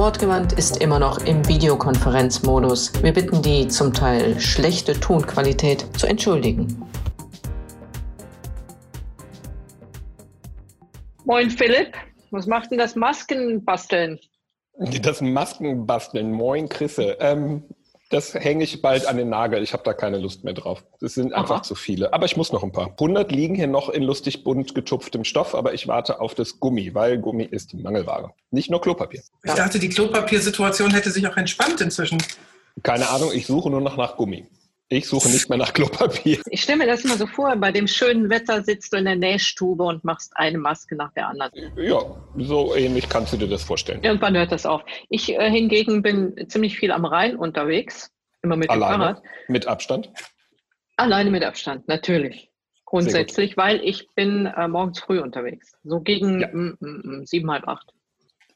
Wortgewandt ist immer noch im Videokonferenzmodus. Wir bitten die zum Teil schlechte Tonqualität zu entschuldigen. Moin Philipp, was macht denn das Maskenbasteln? Das Maskenbasteln, moin Chrisse. Ähm, das hänge ich bald an den Nagel. Ich habe da keine Lust mehr drauf. Es sind einfach Aha. zu viele. Aber ich muss noch ein paar. 100 liegen hier noch in lustig bunt getupftem Stoff, aber ich warte auf das Gummi, weil Gummi ist die Mangelware. Nicht nur Klopapier. Ich dachte, die Klopapiersituation hätte sich auch entspannt inzwischen. Keine Ahnung, ich suche nur noch nach Gummi. Ich suche nicht mehr nach Klopapier. Ich stelle mir das immer so vor, bei dem schönen Wetter sitzt du in der Nähstube und machst eine Maske nach der anderen. Ja, so ähnlich kannst du dir das vorstellen. Irgendwann hört das auf. Ich äh, hingegen bin ziemlich viel am Rhein unterwegs, immer mit Alleine? dem Fahrrad. Mit Abstand? Alleine mit Abstand, natürlich. Grundsätzlich, weil ich bin äh, morgens früh unterwegs. So gegen ja. m, m, m, sieben, halb acht.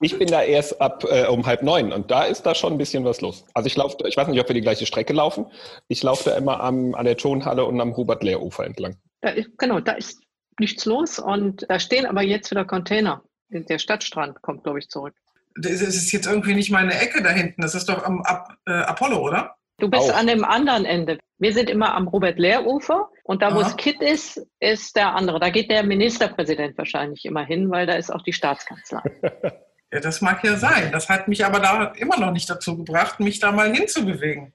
Ich bin da erst ab äh, um halb neun und da ist da schon ein bisschen was los. Also ich laufe, ich weiß nicht, ob wir die gleiche Strecke laufen. Ich laufe da immer am, an der Tonhalle und am Hubert-Lehr-Ufer entlang. Da ist, genau, da ist nichts los und da stehen aber jetzt wieder Container. Der Stadtstrand kommt, glaube ich, zurück. Das ist jetzt irgendwie nicht meine Ecke da hinten. Das ist doch am Ab, äh, Apollo, oder? Du bist Auch. an dem anderen Ende. Wir sind immer am Robert-Lehr-Ufer und da, wo es Kit ist, ist der andere. Da geht der Ministerpräsident wahrscheinlich immer hin, weil da ist auch die Staatskanzlei. Ja, das mag ja sein. Das hat mich aber da immer noch nicht dazu gebracht, mich da mal hinzubewegen.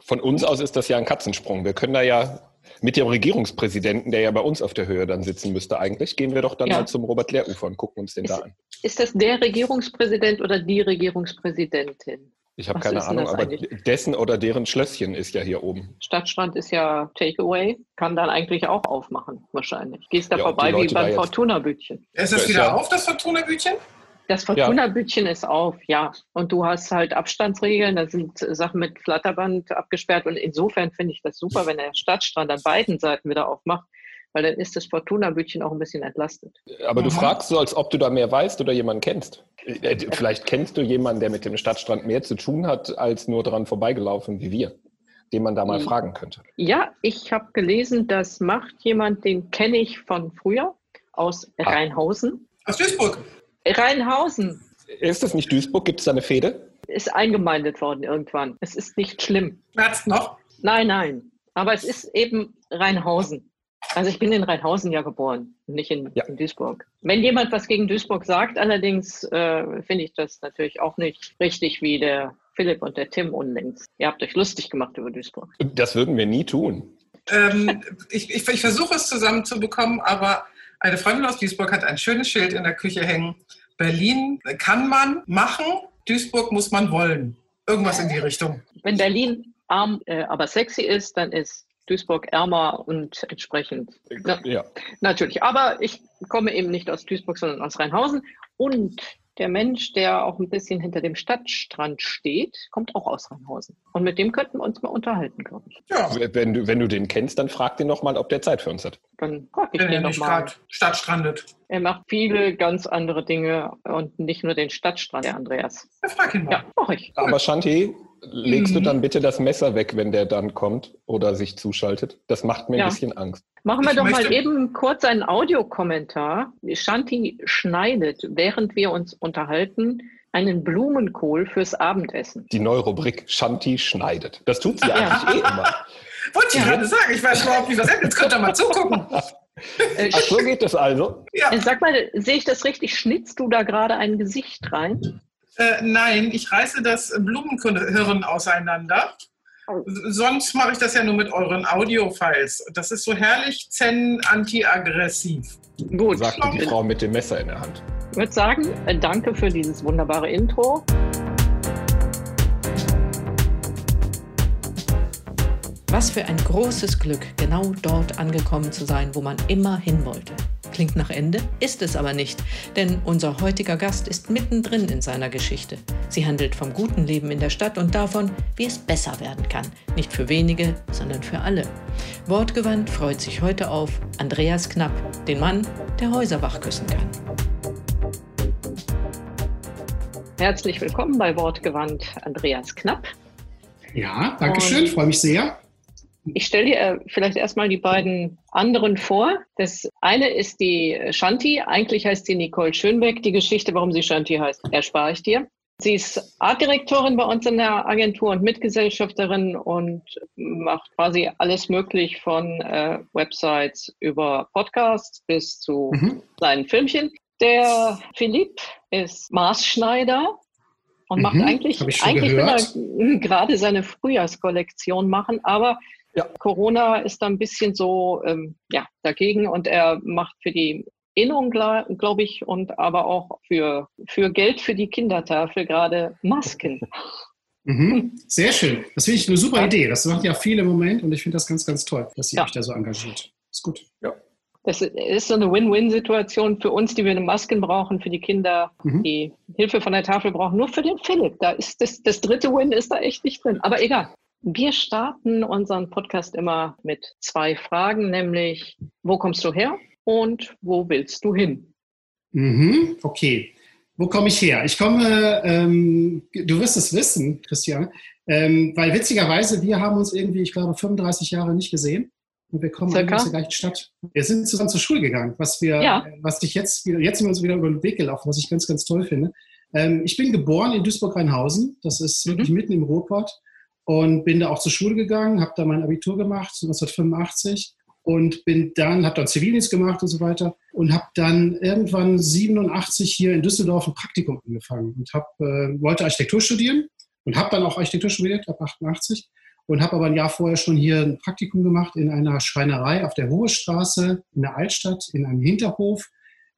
Von uns aus ist das ja ein Katzensprung. Wir können da ja mit dem Regierungspräsidenten, der ja bei uns auf der Höhe dann sitzen müsste eigentlich, gehen wir doch dann ja. mal zum Robert-Lehr-Ufer und gucken uns den ist, da an. Ist das der Regierungspräsident oder die Regierungspräsidentin? Ich habe keine Ahnung, aber eigentlich? dessen oder deren Schlösschen ist ja hier oben. Stadtstrand ist ja Takeaway, kann dann eigentlich auch aufmachen, wahrscheinlich. Gehst da ja, vorbei wie beim Fortuna-Bütchen. Ist das wieder auf, das Fortuna-Bütchen? Das Fortuna-Bütchen ja. ist auf, ja. Und du hast halt Abstandsregeln, da sind Sachen mit Flatterband abgesperrt. Und insofern finde ich das super, wenn der Stadtstrand an beiden Seiten wieder aufmacht, weil dann ist das Fortuna-Bütchen auch ein bisschen entlastet. Aber du mhm. fragst so, als ob du da mehr weißt oder jemanden kennst. Äh, vielleicht kennst du jemanden, der mit dem Stadtstrand mehr zu tun hat, als nur dran vorbeigelaufen wie wir, den man da mal mhm. fragen könnte. Ja, ich habe gelesen, das macht jemand, den kenne ich von früher aus ah. Rheinhausen. Aus Duisburg. Rheinhausen. Ist das nicht Duisburg? Gibt es da eine Fehde? Ist eingemeindet worden irgendwann. Es ist nicht schlimm. Schmerzt noch? Nein, nein. Aber es ist eben Rheinhausen. Also ich bin in Rheinhausen ja geboren, nicht in, ja. in Duisburg. Wenn jemand was gegen Duisburg sagt, allerdings äh, finde ich das natürlich auch nicht richtig wie der Philipp und der Tim unlängst. Ihr habt euch lustig gemacht über Duisburg. Das würden wir nie tun. Ähm, ich, ich, ich versuche es zusammenzubekommen, aber eine Freundin aus Duisburg hat ein schönes Schild in der Küche hängen. Berlin kann man machen, Duisburg muss man wollen. Irgendwas in die Richtung. Wenn Berlin arm, äh, aber sexy ist, dann ist Duisburg ärmer und entsprechend. Ja, ja. Natürlich. Aber ich komme eben nicht aus Duisburg, sondern aus Rheinhausen. Und der Mensch, der auch ein bisschen hinter dem Stadtstrand steht, kommt auch aus Rheinhausen. Und mit dem könnten wir uns mal unterhalten, glaube ich. Ja. Wenn du, wenn du den kennst, dann frag den nochmal, ob der Zeit für uns hat. Dann frag ich wenn den nochmal. Stadtstrandet. Er macht viele ganz andere Dinge und nicht nur den Stadtstrand, der Andreas. Ja, frag ihn mal. Ja, mach ich. Aber Shanti, legst mhm. du dann bitte das Messer weg, wenn der dann kommt oder sich zuschaltet? Das macht mir ja. ein bisschen Angst. Machen wir ich doch mal eben kurz einen Audiokommentar. Shanti schneidet, während wir uns unterhalten, einen Blumenkohl fürs Abendessen. Die neue Rubrik Shanti schneidet. Das tut sie eigentlich eh immer. Wollte ich ja. gerade sagen, ich weiß überhaupt nicht, was er Jetzt könnt ihr mal zugucken. Ach, so geht das also? Ja. Sag mal, sehe ich das richtig? Schnitzt du da gerade ein Gesicht rein? Äh, nein, ich reiße das Blumenhirn auseinander. Oh. Sonst mache ich das ja nur mit euren Audio-Files. Das ist so herrlich zen-anti-aggressiv. Gut. Sagte die Frau mit dem Messer in der Hand. Ich würde sagen, äh, danke für dieses wunderbare Intro. Was für ein großes Glück, genau dort angekommen zu sein, wo man immer hin wollte. Klingt nach Ende, ist es aber nicht, denn unser heutiger Gast ist mittendrin in seiner Geschichte. Sie handelt vom guten Leben in der Stadt und davon, wie es besser werden kann. Nicht für wenige, sondern für alle. Wortgewandt freut sich heute auf Andreas Knapp, den Mann, der Häuser wach küssen kann. Herzlich willkommen bei Wortgewandt, Andreas Knapp. Ja, danke schön, freue mich sehr. Ich stelle dir äh, vielleicht erstmal die beiden anderen vor. Das eine ist die Shanti. Eigentlich heißt sie Nicole Schönbeck. Die Geschichte, warum sie Shanti heißt, erspare ich dir. Sie ist Artdirektorin bei uns in der Agentur und Mitgesellschafterin und macht quasi alles möglich von äh, Websites über Podcasts bis zu mhm. seinen Filmchen. Der Philipp ist Maßschneider und mhm, macht eigentlich, eigentlich will er gerade seine Frühjahrskollektion machen, aber ja. Corona ist da ein bisschen so ähm, ja, dagegen und er macht für die Innung, glaube ich, und aber auch für, für Geld für die Kindertafel gerade Masken. Mhm. Sehr schön. Das finde ich eine super ja. Idee. Das macht ja viel im Moment und ich finde das ganz, ganz toll, dass ihr ja. euch da so engagiert. Ist gut. Ja. Das ist so eine Win-Win-Situation für uns, die wir eine Masken brauchen, für die Kinder, mhm. die Hilfe von der Tafel brauchen. Nur für den Philipp. Da ist das, das dritte Win ist da echt nicht drin. Aber egal. Wir starten unseren Podcast immer mit zwei Fragen, nämlich wo kommst du her und wo willst du hin? Mhm, okay. Wo komme ich her? Ich komme, ähm, du wirst es wissen, Christian, ähm, weil witzigerweise, wir haben uns irgendwie, ich glaube, 35 Jahre nicht gesehen. Und wir kommen aus der gleichen Stadt. Wir sind zusammen zur Schule gegangen, was wir, ja. was dich jetzt wieder, jetzt sind wir uns wieder über den Weg gelaufen, was ich ganz, ganz toll finde. Ähm, ich bin geboren in Duisburg-Rheinhausen. Das ist mhm. wirklich mitten im Ruhrpott und bin da auch zur Schule gegangen, habe da mein Abitur gemacht, 1985 und bin dann, habe dann Zivildienst gemacht und so weiter und habe dann irgendwann 87 hier in Düsseldorf ein Praktikum angefangen und hab, äh, wollte Architektur studieren und habe dann auch Architektur studiert ab 88 und habe aber ein Jahr vorher schon hier ein Praktikum gemacht in einer Schreinerei auf der Hohe Straße in der Altstadt, in einem Hinterhof,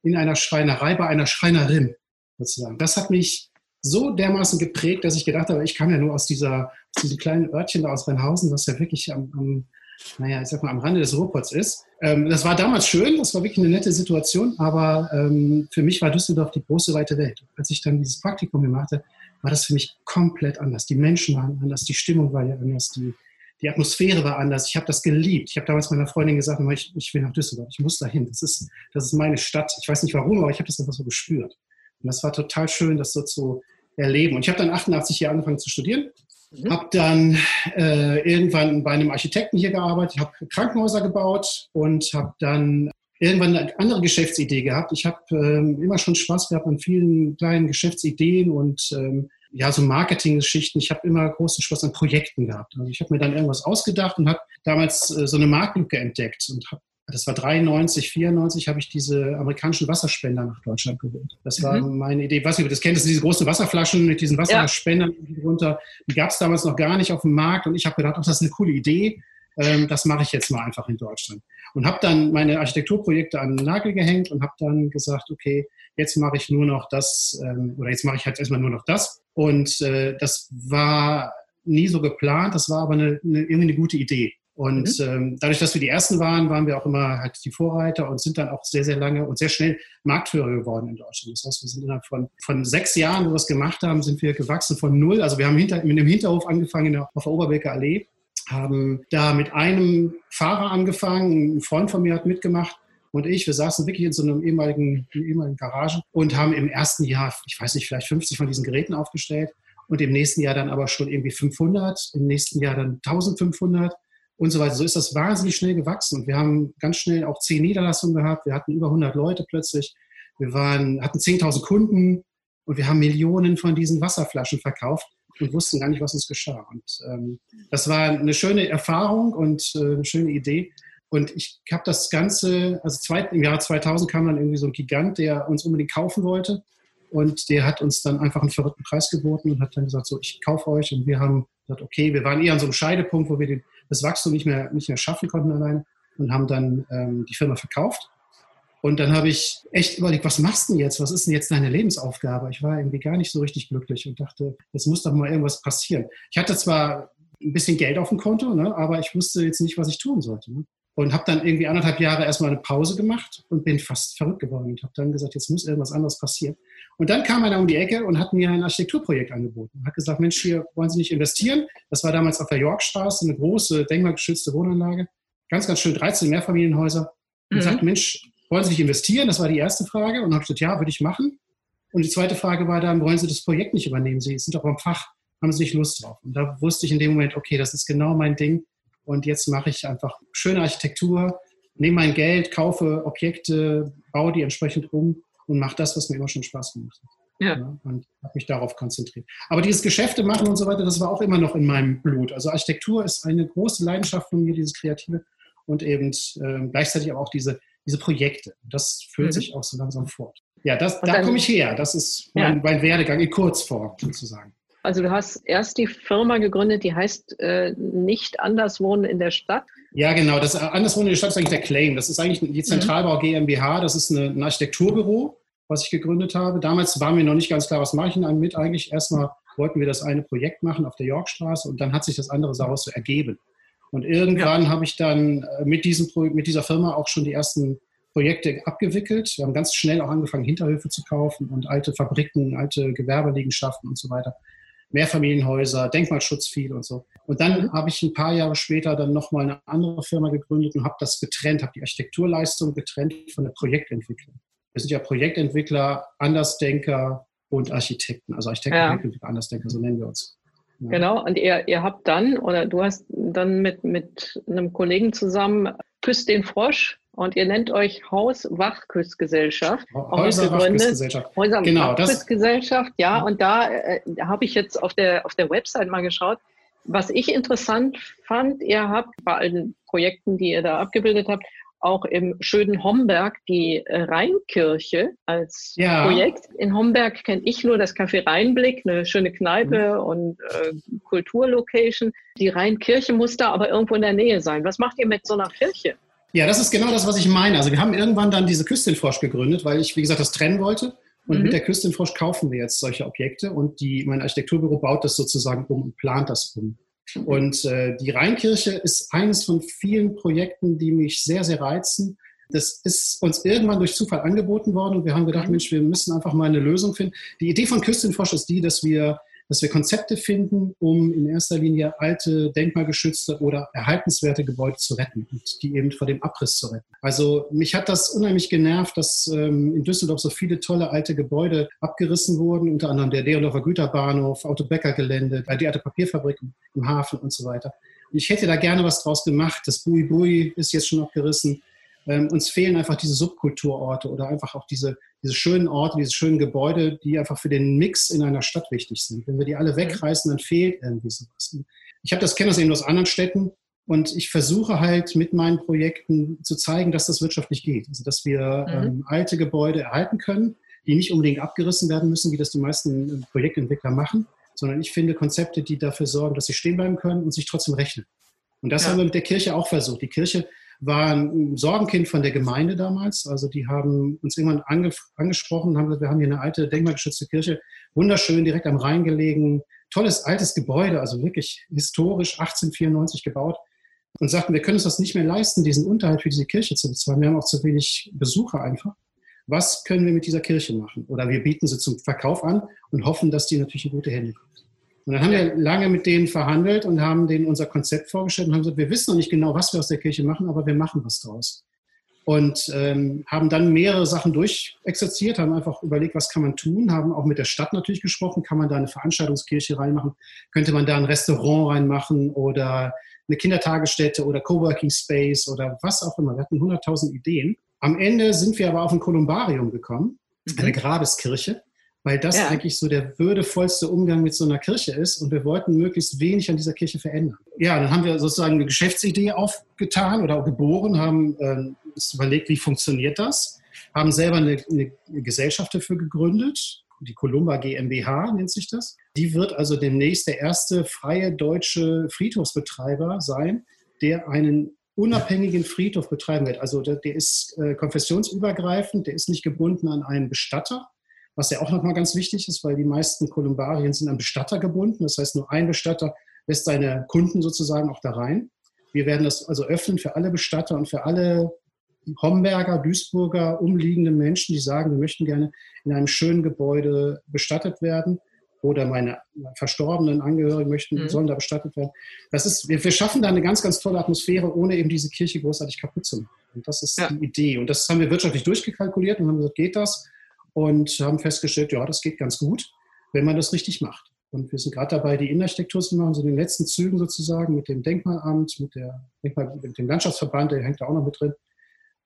in einer Schreinerei bei einer Schreinerin sozusagen. Das hat mich so dermaßen geprägt, dass ich gedacht habe, ich kam ja nur aus, dieser, aus diesem kleinen Örtchen da aus Rheinhausen, was ja wirklich am, am naja, ich sag mal, am Rande des Ruhrpots ist. Ähm, das war damals schön, das war wirklich eine nette Situation, aber ähm, für mich war Düsseldorf die große weite Welt. Als ich dann dieses Praktikum gemacht habe, war das für mich komplett anders. Die Menschen waren anders, die Stimmung war ja anders, die, die Atmosphäre war anders. Ich habe das geliebt. Ich habe damals meiner Freundin gesagt, ich, ich will nach Düsseldorf, ich muss dahin. Das ist, das ist meine Stadt. Ich weiß nicht warum, aber ich habe das einfach so gespürt. Und das war total schön, das so zu erleben. Und ich habe dann 88 hier angefangen zu studieren. Mhm. Habe dann äh, irgendwann bei einem Architekten hier gearbeitet, habe Krankenhäuser gebaut und habe dann irgendwann eine andere Geschäftsidee gehabt. Ich habe ähm, immer schon Spaß gehabt an vielen kleinen Geschäftsideen und ähm, ja, so Marketinggeschichten. Ich habe immer großen Spaß an Projekten gehabt. Also ich habe mir dann irgendwas ausgedacht und habe damals äh, so eine Marktlücke entdeckt und habe das war 93, 94, habe ich diese amerikanischen Wasserspender nach Deutschland geholt. Das war mhm. meine Idee. Was ihr das kennt, das sind diese großen Wasserflaschen mit diesen Wasserspendern ja. drunter. Die gab es damals noch gar nicht auf dem Markt und ich habe gedacht, ach, das ist eine coole Idee. Ähm, das mache ich jetzt mal einfach in Deutschland. Und habe dann meine Architekturprojekte an den Nagel gehängt und habe dann gesagt, okay, jetzt mache ich nur noch das ähm, oder jetzt mache ich halt erstmal nur noch das. Und äh, das war nie so geplant, das war aber eine, eine, irgendwie eine gute Idee. Und mhm. ähm, dadurch, dass wir die Ersten waren, waren wir auch immer halt die Vorreiter und sind dann auch sehr, sehr lange und sehr schnell Marktführer geworden in Deutschland. Das heißt, wir sind innerhalb von, von sechs Jahren, wo wir es gemacht haben, sind wir gewachsen von null. Also wir haben hinter, mit dem Hinterhof angefangen auf der Oberbecker Allee, haben da mit einem Fahrer angefangen, ein Freund von mir hat mitgemacht und ich, wir saßen wirklich in so einem ehemaligen, ehemaligen Garage und haben im ersten Jahr, ich weiß nicht, vielleicht 50 von diesen Geräten aufgestellt und im nächsten Jahr dann aber schon irgendwie 500, im nächsten Jahr dann 1500 und so weiter. So ist das wahnsinnig schnell gewachsen. Und wir haben ganz schnell auch zehn Niederlassungen gehabt. Wir hatten über 100 Leute plötzlich. Wir waren, hatten 10.000 Kunden und wir haben Millionen von diesen Wasserflaschen verkauft und wussten gar nicht, was uns geschah. Und ähm, das war eine schöne Erfahrung und äh, eine schöne Idee. Und ich habe das Ganze, also zwei, im Jahr 2000 kam dann irgendwie so ein Gigant, der uns unbedingt kaufen wollte. Und der hat uns dann einfach einen verrückten Preis geboten und hat dann gesagt, so, ich kaufe euch. Und wir haben gesagt, okay, wir waren eher an so einem Scheidepunkt, wo wir den das Wachstum nicht mehr, nicht mehr schaffen konnten alleine und haben dann ähm, die Firma verkauft. Und dann habe ich echt überlegt, was machst du denn jetzt? Was ist denn jetzt deine Lebensaufgabe? Ich war irgendwie gar nicht so richtig glücklich und dachte, es muss doch mal irgendwas passieren. Ich hatte zwar ein bisschen Geld auf dem Konto, ne? aber ich wusste jetzt nicht, was ich tun sollte. Ne? Und habe dann irgendwie anderthalb Jahre erstmal eine Pause gemacht und bin fast verrückt geworden und habe dann gesagt, jetzt muss irgendwas anderes passieren. Und dann kam einer um die Ecke und hat mir ein Architekturprojekt angeboten. Hat gesagt, Mensch, hier wollen Sie nicht investieren? Das war damals auf der Yorkstraße, eine große, denkmalgeschützte Wohnanlage. Ganz, ganz schön, 13 Mehrfamilienhäuser. Und mhm. sagt, Mensch, wollen Sie nicht investieren? Das war die erste Frage. Und habe gesagt, ja, würde ich machen. Und die zweite Frage war dann, wollen Sie das Projekt nicht übernehmen? Sie sind doch am Fach, haben Sie nicht Lust drauf? Und da wusste ich in dem Moment, okay, das ist genau mein Ding. Und jetzt mache ich einfach schöne Architektur, nehme mein Geld, kaufe Objekte, baue die entsprechend um und mache das, was mir immer schon Spaß gemacht hat. Ja. ja und habe mich darauf konzentriert. Aber dieses Geschäfte machen und so weiter, das war auch immer noch in meinem Blut. Also Architektur ist eine große Leidenschaft von mir, dieses Kreative und eben äh, gleichzeitig auch diese, diese Projekte. Das fühlt mhm. sich auch so langsam fort. Ja, das, da komme ich her. Das ist mein, ja. mein Werdegang in Kurzform sozusagen. Also du hast erst die Firma gegründet, die heißt äh, nicht anders wohnen in der Stadt. Ja, genau. Das anders wohnen in der Stadt ist eigentlich der Claim. Das ist eigentlich die Zentralbau GmbH. Das ist eine, ein Architekturbüro, was ich gegründet habe. Damals war mir noch nicht ganz klar, was mache ich denn mit eigentlich. Erstmal wollten wir das eine Projekt machen auf der Yorkstraße und dann hat sich das andere daraus so ergeben. Und irgendwann ja. habe ich dann äh, mit, diesem, mit dieser Firma auch schon die ersten Projekte abgewickelt. Wir haben ganz schnell auch angefangen, Hinterhöfe zu kaufen und alte Fabriken, alte Gewerbeliegenschaften und so weiter. Mehrfamilienhäuser, Denkmalschutz viel und so. Und dann mhm. habe ich ein paar Jahre später dann nochmal eine andere Firma gegründet und habe das getrennt, habe die Architekturleistung getrennt von der Projektentwicklung. Wir sind ja Projektentwickler, Andersdenker und Architekten. Also Architekten, ja. Projektentwickler, Andersdenker, so nennen wir uns. Ja. Genau, und ihr, ihr habt dann, oder du hast dann mit, mit einem Kollegen zusammen Küss den Frosch und ihr nennt euch Hauswachküssgesellschaft. Häuserwachküssgesellschaft. Häuserwachküssgesellschaft, genau, ja. Und da äh, habe ich jetzt auf der, auf der Website mal geschaut. Was ich interessant fand, ihr habt bei allen Projekten, die ihr da abgebildet habt, auch im schönen Homberg die äh, Rheinkirche als ja. Projekt. In Homberg kenne ich nur das Café Rheinblick, eine schöne Kneipe mhm. und äh, Kulturlocation. Die Rheinkirche muss da aber irgendwo in der Nähe sein. Was macht ihr mit so einer Kirche? Ja, das ist genau das, was ich meine. Also wir haben irgendwann dann diese Küstenfrosch gegründet, weil ich, wie gesagt, das trennen wollte. Und mhm. mit der Küstenfrosch kaufen wir jetzt solche Objekte und die, mein Architekturbüro baut das sozusagen um und plant das um. Und äh, die Rheinkirche ist eines von vielen Projekten, die mich sehr, sehr reizen. Das ist uns irgendwann durch Zufall angeboten worden und wir haben gedacht, mhm. Mensch, wir müssen einfach mal eine Lösung finden. Die Idee von Küstenfrosch ist die, dass wir dass wir Konzepte finden, um in erster Linie alte, denkmalgeschützte oder erhaltenswerte Gebäude zu retten und die eben vor dem Abriss zu retten. Also mich hat das unheimlich genervt, dass ähm, in Düsseldorf so viele tolle alte Gebäude abgerissen wurden, unter anderem der Deondorfer Güterbahnhof, Autobäckergelände, die alte Papierfabrik im Hafen und so weiter. Ich hätte da gerne was draus gemacht. Das Bui Bui ist jetzt schon abgerissen. Ähm, uns fehlen einfach diese Subkulturorte oder einfach auch diese, diese schönen Orte, diese schönen Gebäude, die einfach für den Mix in einer Stadt wichtig sind. Wenn wir die alle wegreißen, dann fehlt irgendwie sowas. Ich habe das kenne das eben aus anderen Städten und ich versuche halt mit meinen Projekten zu zeigen, dass das wirtschaftlich geht. Also dass wir mhm. ähm, alte Gebäude erhalten können, die nicht unbedingt abgerissen werden müssen, wie das die meisten äh, Projektentwickler machen, sondern ich finde Konzepte, die dafür sorgen, dass sie stehen bleiben können und sich trotzdem rechnen. Und das ja. haben wir mit der Kirche auch versucht. Die Kirche war ein Sorgenkind von der Gemeinde damals. Also die haben uns irgendwann ange angesprochen, haben gesagt, wir haben hier eine alte denkmalgeschützte Kirche, wunderschön, direkt am Rhein gelegen, tolles altes Gebäude, also wirklich historisch 1894 gebaut. Und sagten, wir können uns das nicht mehr leisten, diesen Unterhalt für diese Kirche zu bezahlen. Wir haben auch zu wenig Besucher einfach. Was können wir mit dieser Kirche machen? Oder wir bieten sie zum Verkauf an und hoffen, dass die natürlich in gute Hände kommt. Und dann haben wir lange mit denen verhandelt und haben denen unser Konzept vorgestellt und haben gesagt, wir wissen noch nicht genau, was wir aus der Kirche machen, aber wir machen was draus. Und ähm, haben dann mehrere Sachen durchexerziert, haben einfach überlegt, was kann man tun, haben auch mit der Stadt natürlich gesprochen, kann man da eine Veranstaltungskirche reinmachen, könnte man da ein Restaurant reinmachen oder eine Kindertagesstätte oder Coworking Space oder was auch immer. Wir hatten 100.000 Ideen. Am Ende sind wir aber auf ein Kolumbarium gekommen, eine mhm. Grabeskirche weil das ja. eigentlich so der würdevollste Umgang mit so einer Kirche ist und wir wollten möglichst wenig an dieser Kirche verändern. Ja, dann haben wir sozusagen eine Geschäftsidee aufgetan oder geboren, haben äh, überlegt, wie funktioniert das, haben selber eine, eine Gesellschaft dafür gegründet, die Columba GmbH nennt sich das. Die wird also demnächst der erste freie deutsche Friedhofsbetreiber sein, der einen unabhängigen Friedhof betreiben wird. Also der, der ist äh, konfessionsübergreifend, der ist nicht gebunden an einen Bestatter, was ja auch nochmal ganz wichtig ist, weil die meisten Kolumbarien sind an Bestatter gebunden. Das heißt, nur ein Bestatter lässt seine Kunden sozusagen auch da rein. Wir werden das also öffnen für alle Bestatter und für alle Homberger, Duisburger, umliegenden Menschen, die sagen, wir möchten gerne in einem schönen Gebäude bestattet werden oder meine verstorbenen Angehörigen möchten, mhm. sollen da bestattet werden. Das ist, wir, wir, schaffen da eine ganz, ganz tolle Atmosphäre, ohne eben diese Kirche großartig kaputt zu machen. Und das ist ja. die Idee. Und das haben wir wirtschaftlich durchgekalkuliert und haben gesagt, geht das? Und haben festgestellt, ja, das geht ganz gut, wenn man das richtig macht. Und wir sind gerade dabei, die Innenarchitektur zu machen, so in den letzten Zügen sozusagen mit dem Denkmalamt, mit, der, Denkmal, mit dem Landschaftsverband, der hängt da auch noch mit drin,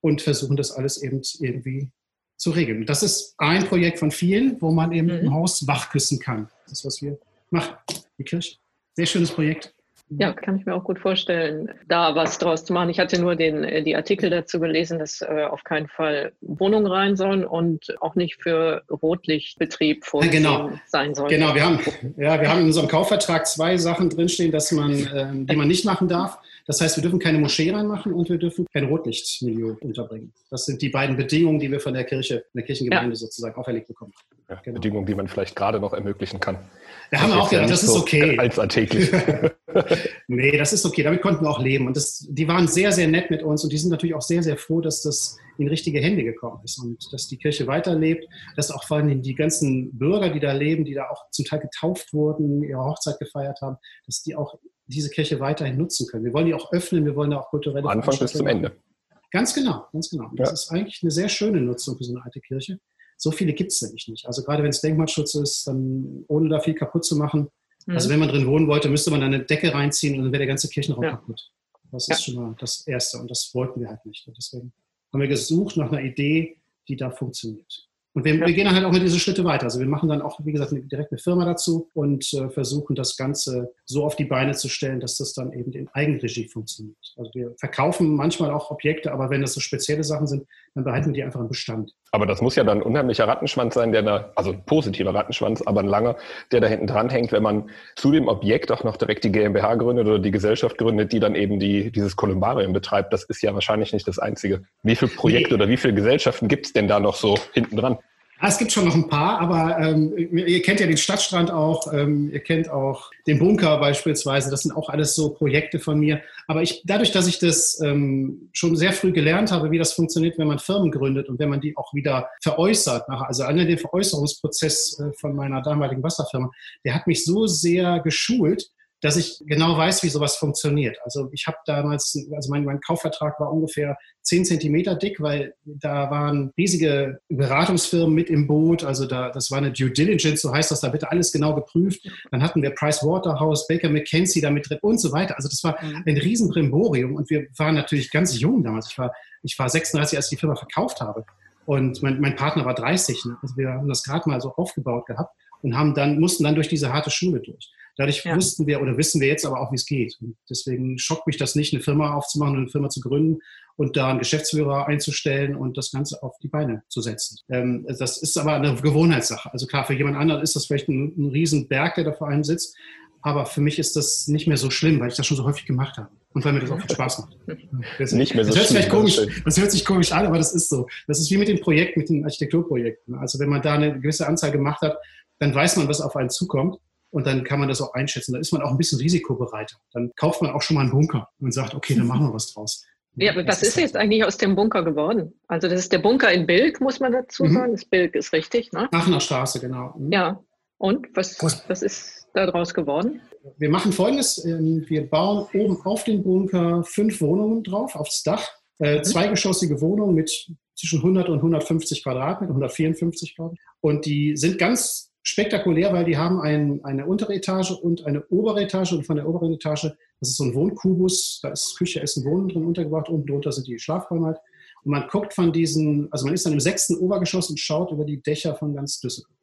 und versuchen das alles eben irgendwie zu regeln. Das ist ein Projekt von vielen, wo man eben mhm. ein Haus wachküssen kann. Das ist, was wir machen, die Kirche. Sehr schönes Projekt. Ja, kann ich mir auch gut vorstellen, da was draus zu machen. Ich hatte nur den, äh, die Artikel dazu gelesen, dass äh, auf keinen Fall Wohnungen rein sollen und auch nicht für Rotlichtbetrieb vorgesehen ja, genau. sein sollen. Genau, wir haben, ja, wir haben in unserem Kaufvertrag zwei Sachen drinstehen, dass man, äh, die man nicht machen darf. Das heißt, wir dürfen keine Moschee reinmachen und wir dürfen kein Rotlichtmilieu unterbringen. Das sind die beiden Bedingungen, die wir von der Kirche, der Kirchengemeinde ja. sozusagen auferlegt bekommen. Ja, genau. Bedingungen, die man vielleicht gerade noch ermöglichen kann. Da haben wir auch gedacht, das ist okay. Als alltäglich. nee, das ist okay. Damit konnten wir auch leben. Und das, die waren sehr, sehr nett mit uns und die sind natürlich auch sehr, sehr froh, dass das in richtige Hände gekommen ist und dass die Kirche weiterlebt, dass auch vor allem die ganzen Bürger, die da leben, die da auch zum Teil getauft wurden, ihre Hochzeit gefeiert haben, dass die auch diese Kirche weiterhin nutzen können. Wir wollen die auch öffnen, wir wollen da auch kulturelle Anfang bis zum Ende. Ganz genau, ganz genau. Das ja. ist eigentlich eine sehr schöne Nutzung für so eine alte Kirche. So viele gibt es nämlich nicht. Also gerade wenn es Denkmalschutz ist, dann ohne da viel kaputt zu machen. Mhm. Also wenn man drin wohnen wollte, müsste man da eine Decke reinziehen und dann wäre der ganze Kirchenraum ja. kaputt. Das ist ja. schon mal das Erste und das wollten wir halt nicht. Und deswegen haben wir gesucht nach einer Idee, die da funktioniert. Und wir, ja. wir, gehen dann halt auch mit diese Schritte weiter. Also wir machen dann auch, wie gesagt, direkt eine Firma dazu und äh, versuchen das Ganze so auf die Beine zu stellen, dass das dann eben in Eigenregie funktioniert. Also wir verkaufen manchmal auch Objekte, aber wenn das so spezielle Sachen sind, dann behalten wir die einfach im Bestand. Aber das muss ja dann ein unheimlicher Rattenschwanz sein, der da, also ein positiver Rattenschwanz, aber ein langer, der da hinten dran hängt, wenn man zu dem Objekt auch noch direkt die GmbH gründet oder die Gesellschaft gründet, die dann eben die, dieses Kolumbarium betreibt. Das ist ja wahrscheinlich nicht das Einzige. Wie viele Projekte nee. oder wie viele Gesellschaften gibt es denn da noch so hinten dran? Ah, es gibt schon noch ein paar, aber ähm, ihr kennt ja den Stadtstrand auch, ähm, ihr kennt auch den Bunker beispielsweise. Das sind auch alles so Projekte von mir. Aber ich, dadurch, dass ich das ähm, schon sehr früh gelernt habe, wie das funktioniert, wenn man Firmen gründet und wenn man die auch wieder veräußert, nachher, also einer den Veräußerungsprozess äh, von meiner damaligen Wasserfirma, der hat mich so sehr geschult, dass ich genau weiß, wie sowas funktioniert. Also ich habe damals, also mein, mein Kaufvertrag war ungefähr 10 Zentimeter dick, weil da waren riesige Beratungsfirmen mit im Boot. Also da, das war eine Due Diligence, so heißt das, da wird alles genau geprüft. Dann hatten wir Price Waterhouse, Baker McKenzie da mit drin und so weiter. Also das war mhm. ein Riesenbrimborium und wir waren natürlich ganz jung damals. Ich war, ich war 36, als ich die Firma verkauft habe. Und mein, mein Partner war 30. Ne? Also wir haben das gerade mal so aufgebaut gehabt und haben dann, mussten dann durch diese harte Schule durch. Dadurch ja. wussten wir oder wissen wir jetzt aber auch, wie es geht. Und deswegen schockt mich das nicht, eine Firma aufzumachen, eine Firma zu gründen und da einen Geschäftsführer einzustellen und das Ganze auf die Beine zu setzen. Ähm, das ist aber eine Gewohnheitssache. Also klar, für jemand anderen ist das vielleicht ein, ein Riesenberg, der da vor einem sitzt. Aber für mich ist das nicht mehr so schlimm, weil ich das schon so häufig gemacht habe. Und weil mir das auch viel Spaß macht. Das, nicht mehr so das hört, komisch, das hört sich komisch an, aber das ist so. Das ist wie mit den Projekten, mit den Architekturprojekten. Also wenn man da eine gewisse Anzahl gemacht hat, dann weiß man, was auf einen zukommt. Und dann kann man das auch einschätzen. Da ist man auch ein bisschen risikobereiter. Dann kauft man auch schon mal einen Bunker und sagt, okay, dann machen wir was draus. Ja, aber was ist jetzt eigentlich aus dem Bunker geworden? Also das ist der Bunker in Bilk, muss man dazu mhm. sagen. Das Bilk ist richtig, ne? Aachener Straße, genau. Mhm. Ja. Und was, was ist daraus geworden? Wir machen folgendes. Ähm, wir bauen oben auf den Bunker fünf Wohnungen drauf, aufs Dach. Äh, mhm. Zweigeschossige Wohnungen mit zwischen 100 und 150 Quadratmeter, 154 glaube ich. Und die sind ganz spektakulär, weil die haben ein, eine untere Etage und eine obere Etage und von der oberen Etage, das ist so ein Wohnkubus, da ist Küche, Essen, Wohnen drin untergebracht, unten drunter sind die Schlafräume halt. Und man guckt von diesen, also man ist dann im sechsten Obergeschoss und schaut über die Dächer von ganz Düsseldorf.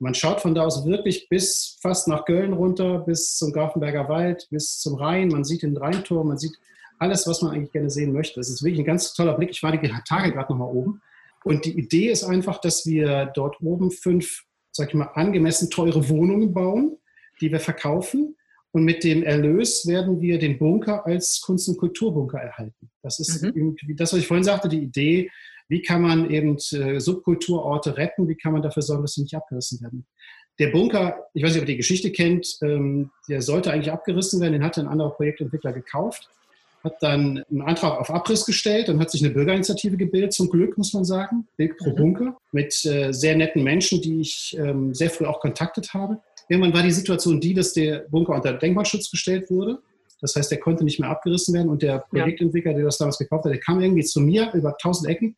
Und man schaut von da aus wirklich bis fast nach Köln runter, bis zum Grafenberger Wald, bis zum Rhein. Man sieht den Rheinturm, man sieht alles, was man eigentlich gerne sehen möchte. Es ist wirklich ein ganz toller Blick. Ich war die Tage gerade nochmal oben. Und die Idee ist einfach, dass wir dort oben fünf sag ich mal, angemessen teure Wohnungen bauen, die wir verkaufen. Und mit dem Erlös werden wir den Bunker als Kunst- und Kulturbunker erhalten. Das ist mhm. das, was ich vorhin sagte, die Idee, wie kann man eben äh, Subkulturorte retten, wie kann man dafür sorgen, dass sie nicht abgerissen werden. Der Bunker, ich weiß nicht, ob ihr die Geschichte kennt, ähm, der sollte eigentlich abgerissen werden, den hatte ein anderer Projektentwickler gekauft, hat dann einen Antrag auf Abriss gestellt, dann hat sich eine Bürgerinitiative gebildet, zum Glück muss man sagen, Bild pro mhm. Bunker, mit äh, sehr netten Menschen, die ich ähm, sehr früh auch kontaktet habe. Irgendwann war die Situation die, dass der Bunker unter Denkmalschutz gestellt wurde. Das heißt, der konnte nicht mehr abgerissen werden und der Projektentwickler, der das damals gekauft hat, der kam irgendwie zu mir über tausend Ecken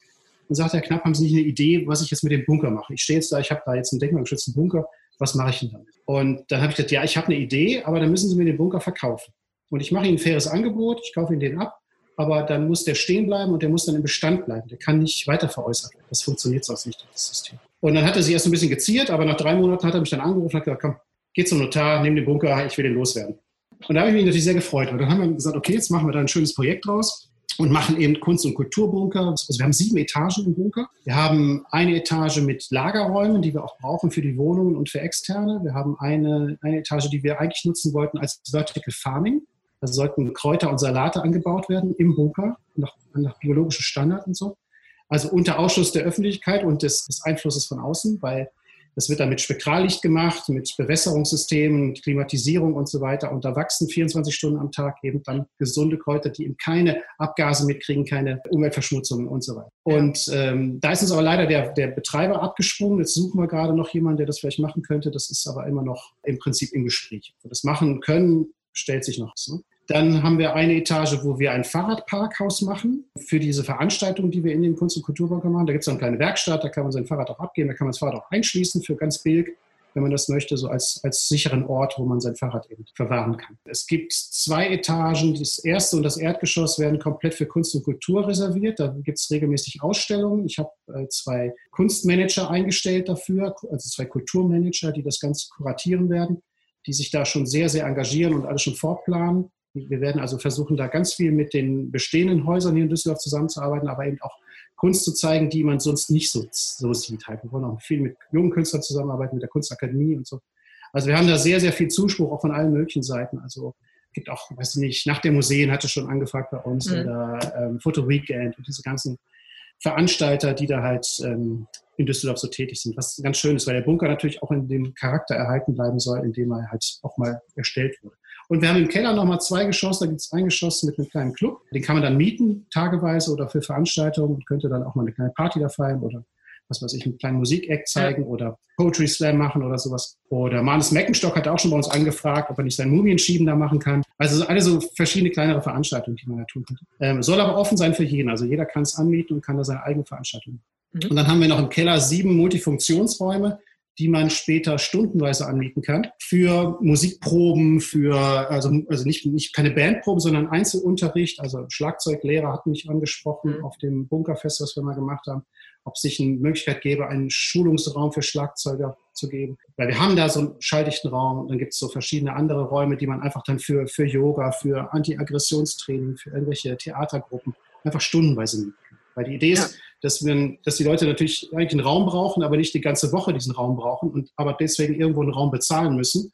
und sagte, Herr Knapp, haben Sie nicht eine Idee, was ich jetzt mit dem Bunker mache? Ich stehe jetzt da, ich habe da jetzt einen denkmalgeschützten Bunker, was mache ich denn damit? Und dann habe ich gesagt, ja, ich habe eine Idee, aber dann müssen Sie mir den Bunker verkaufen. Und ich mache Ihnen ein faires Angebot, ich kaufe Ihnen den ab, aber dann muss der stehen bleiben und der muss dann im Bestand bleiben. Der kann nicht weiter veräußert werden. Das funktioniert sonst nicht, das System. Und dann hat er sich erst ein bisschen geziert, aber nach drei Monaten hat er mich dann angerufen und hat gesagt, komm, geh zum Notar, nimm den Bunker, ich will den loswerden. Und da habe ich mich natürlich sehr gefreut. Und dann haben wir gesagt, okay, jetzt machen wir da ein schönes Projekt draus und machen eben Kunst- und Kulturbunker. Also wir haben sieben Etagen im Bunker. Wir haben eine Etage mit Lagerräumen, die wir auch brauchen für die Wohnungen und für Externe. Wir haben eine, eine Etage, die wir eigentlich nutzen wollten als Vertical Farming. Da sollten Kräuter und Salate angebaut werden im Bunker, nach, nach biologischen Standards und so. Also unter Ausschluss der Öffentlichkeit und des, des Einflusses von außen, weil das wird dann mit Spektrallicht gemacht, mit Bewässerungssystemen, Klimatisierung und so weiter. Und da wachsen 24 Stunden am Tag eben dann gesunde Kräuter, die eben keine Abgase mitkriegen, keine Umweltverschmutzungen und so weiter. Und ähm, da ist uns aber leider der, der Betreiber abgesprungen. Jetzt suchen wir gerade noch jemanden, der das vielleicht machen könnte. Das ist aber immer noch im Prinzip im Gespräch. Ob wir das machen können, stellt sich noch. Ne? Dann haben wir eine Etage, wo wir ein Fahrradparkhaus machen für diese Veranstaltungen, die wir in den Kunst- und Kulturbunker machen. Da gibt es eine kleine Werkstatt, da kann man sein Fahrrad auch abgeben, da kann man das Fahrrad auch einschließen für ganz billig, wenn man das möchte, so als, als sicheren Ort, wo man sein Fahrrad eben verwahren kann. Es gibt zwei Etagen. Das erste und das Erdgeschoss werden komplett für Kunst und Kultur reserviert. Da gibt es regelmäßig Ausstellungen. Ich habe äh, zwei Kunstmanager eingestellt dafür, also zwei Kulturmanager, die das Ganze kuratieren werden die sich da schon sehr, sehr engagieren und alles schon vorplanen. Wir werden also versuchen, da ganz viel mit den bestehenden Häusern hier in Düsseldorf zusammenzuarbeiten, aber eben auch Kunst zu zeigen, die man sonst nicht so, so sieht. Halt. Wir wollen auch viel mit jungen Künstlern zusammenarbeiten, mit der Kunstakademie und so. Also wir haben da sehr, sehr viel Zuspruch, auch von allen möglichen Seiten. Also gibt auch, weiß nicht, nach der Museen hatte schon angefragt bei uns mhm. oder ähm, Photo Weekend und diese ganzen Veranstalter, die da halt ähm, in Düsseldorf so tätig sind. Was ganz schön ist, weil der Bunker natürlich auch in dem Charakter erhalten bleiben soll, in dem er halt auch mal erstellt wurde. Und wir haben im Keller nochmal zwei Geschosse, da gibt es ein Geschoss mit einem kleinen Club. Den kann man dann mieten, tageweise oder für Veranstaltungen und könnte dann auch mal eine kleine Party da feiern oder was weiß ich, einen kleinen Musikeck zeigen ja. oder Poetry Slam machen oder sowas. Oder Manus Meckenstock hat auch schon bei uns angefragt, ob er nicht sein Mumienschieben da machen kann. Also alle so verschiedene kleinere Veranstaltungen, die man da tun könnte. Ähm, soll aber offen sein für jeden. Also jeder kann es anmieten und kann da seine eigene Veranstaltung machen. Mhm. Und dann haben wir noch im Keller sieben Multifunktionsräume die man später stundenweise anmieten kann. Für Musikproben, für, also, also nicht, nicht keine Bandproben, sondern Einzelunterricht. Also Schlagzeuglehrer hat mich angesprochen mhm. auf dem Bunkerfest, was wir mal gemacht haben, ob es sich eine Möglichkeit gäbe, einen Schulungsraum für Schlagzeuger zu geben. Weil wir haben da so einen schalldichten Raum und dann gibt es so verschiedene andere Räume, die man einfach dann für, für Yoga, für Anti-Aggressionstraining, für irgendwelche Theatergruppen einfach stundenweise mieten kann. Weil die Idee ist, ja. Dass, wir, dass die Leute natürlich eigentlich einen Raum brauchen, aber nicht die ganze Woche diesen Raum brauchen und aber deswegen irgendwo einen Raum bezahlen müssen.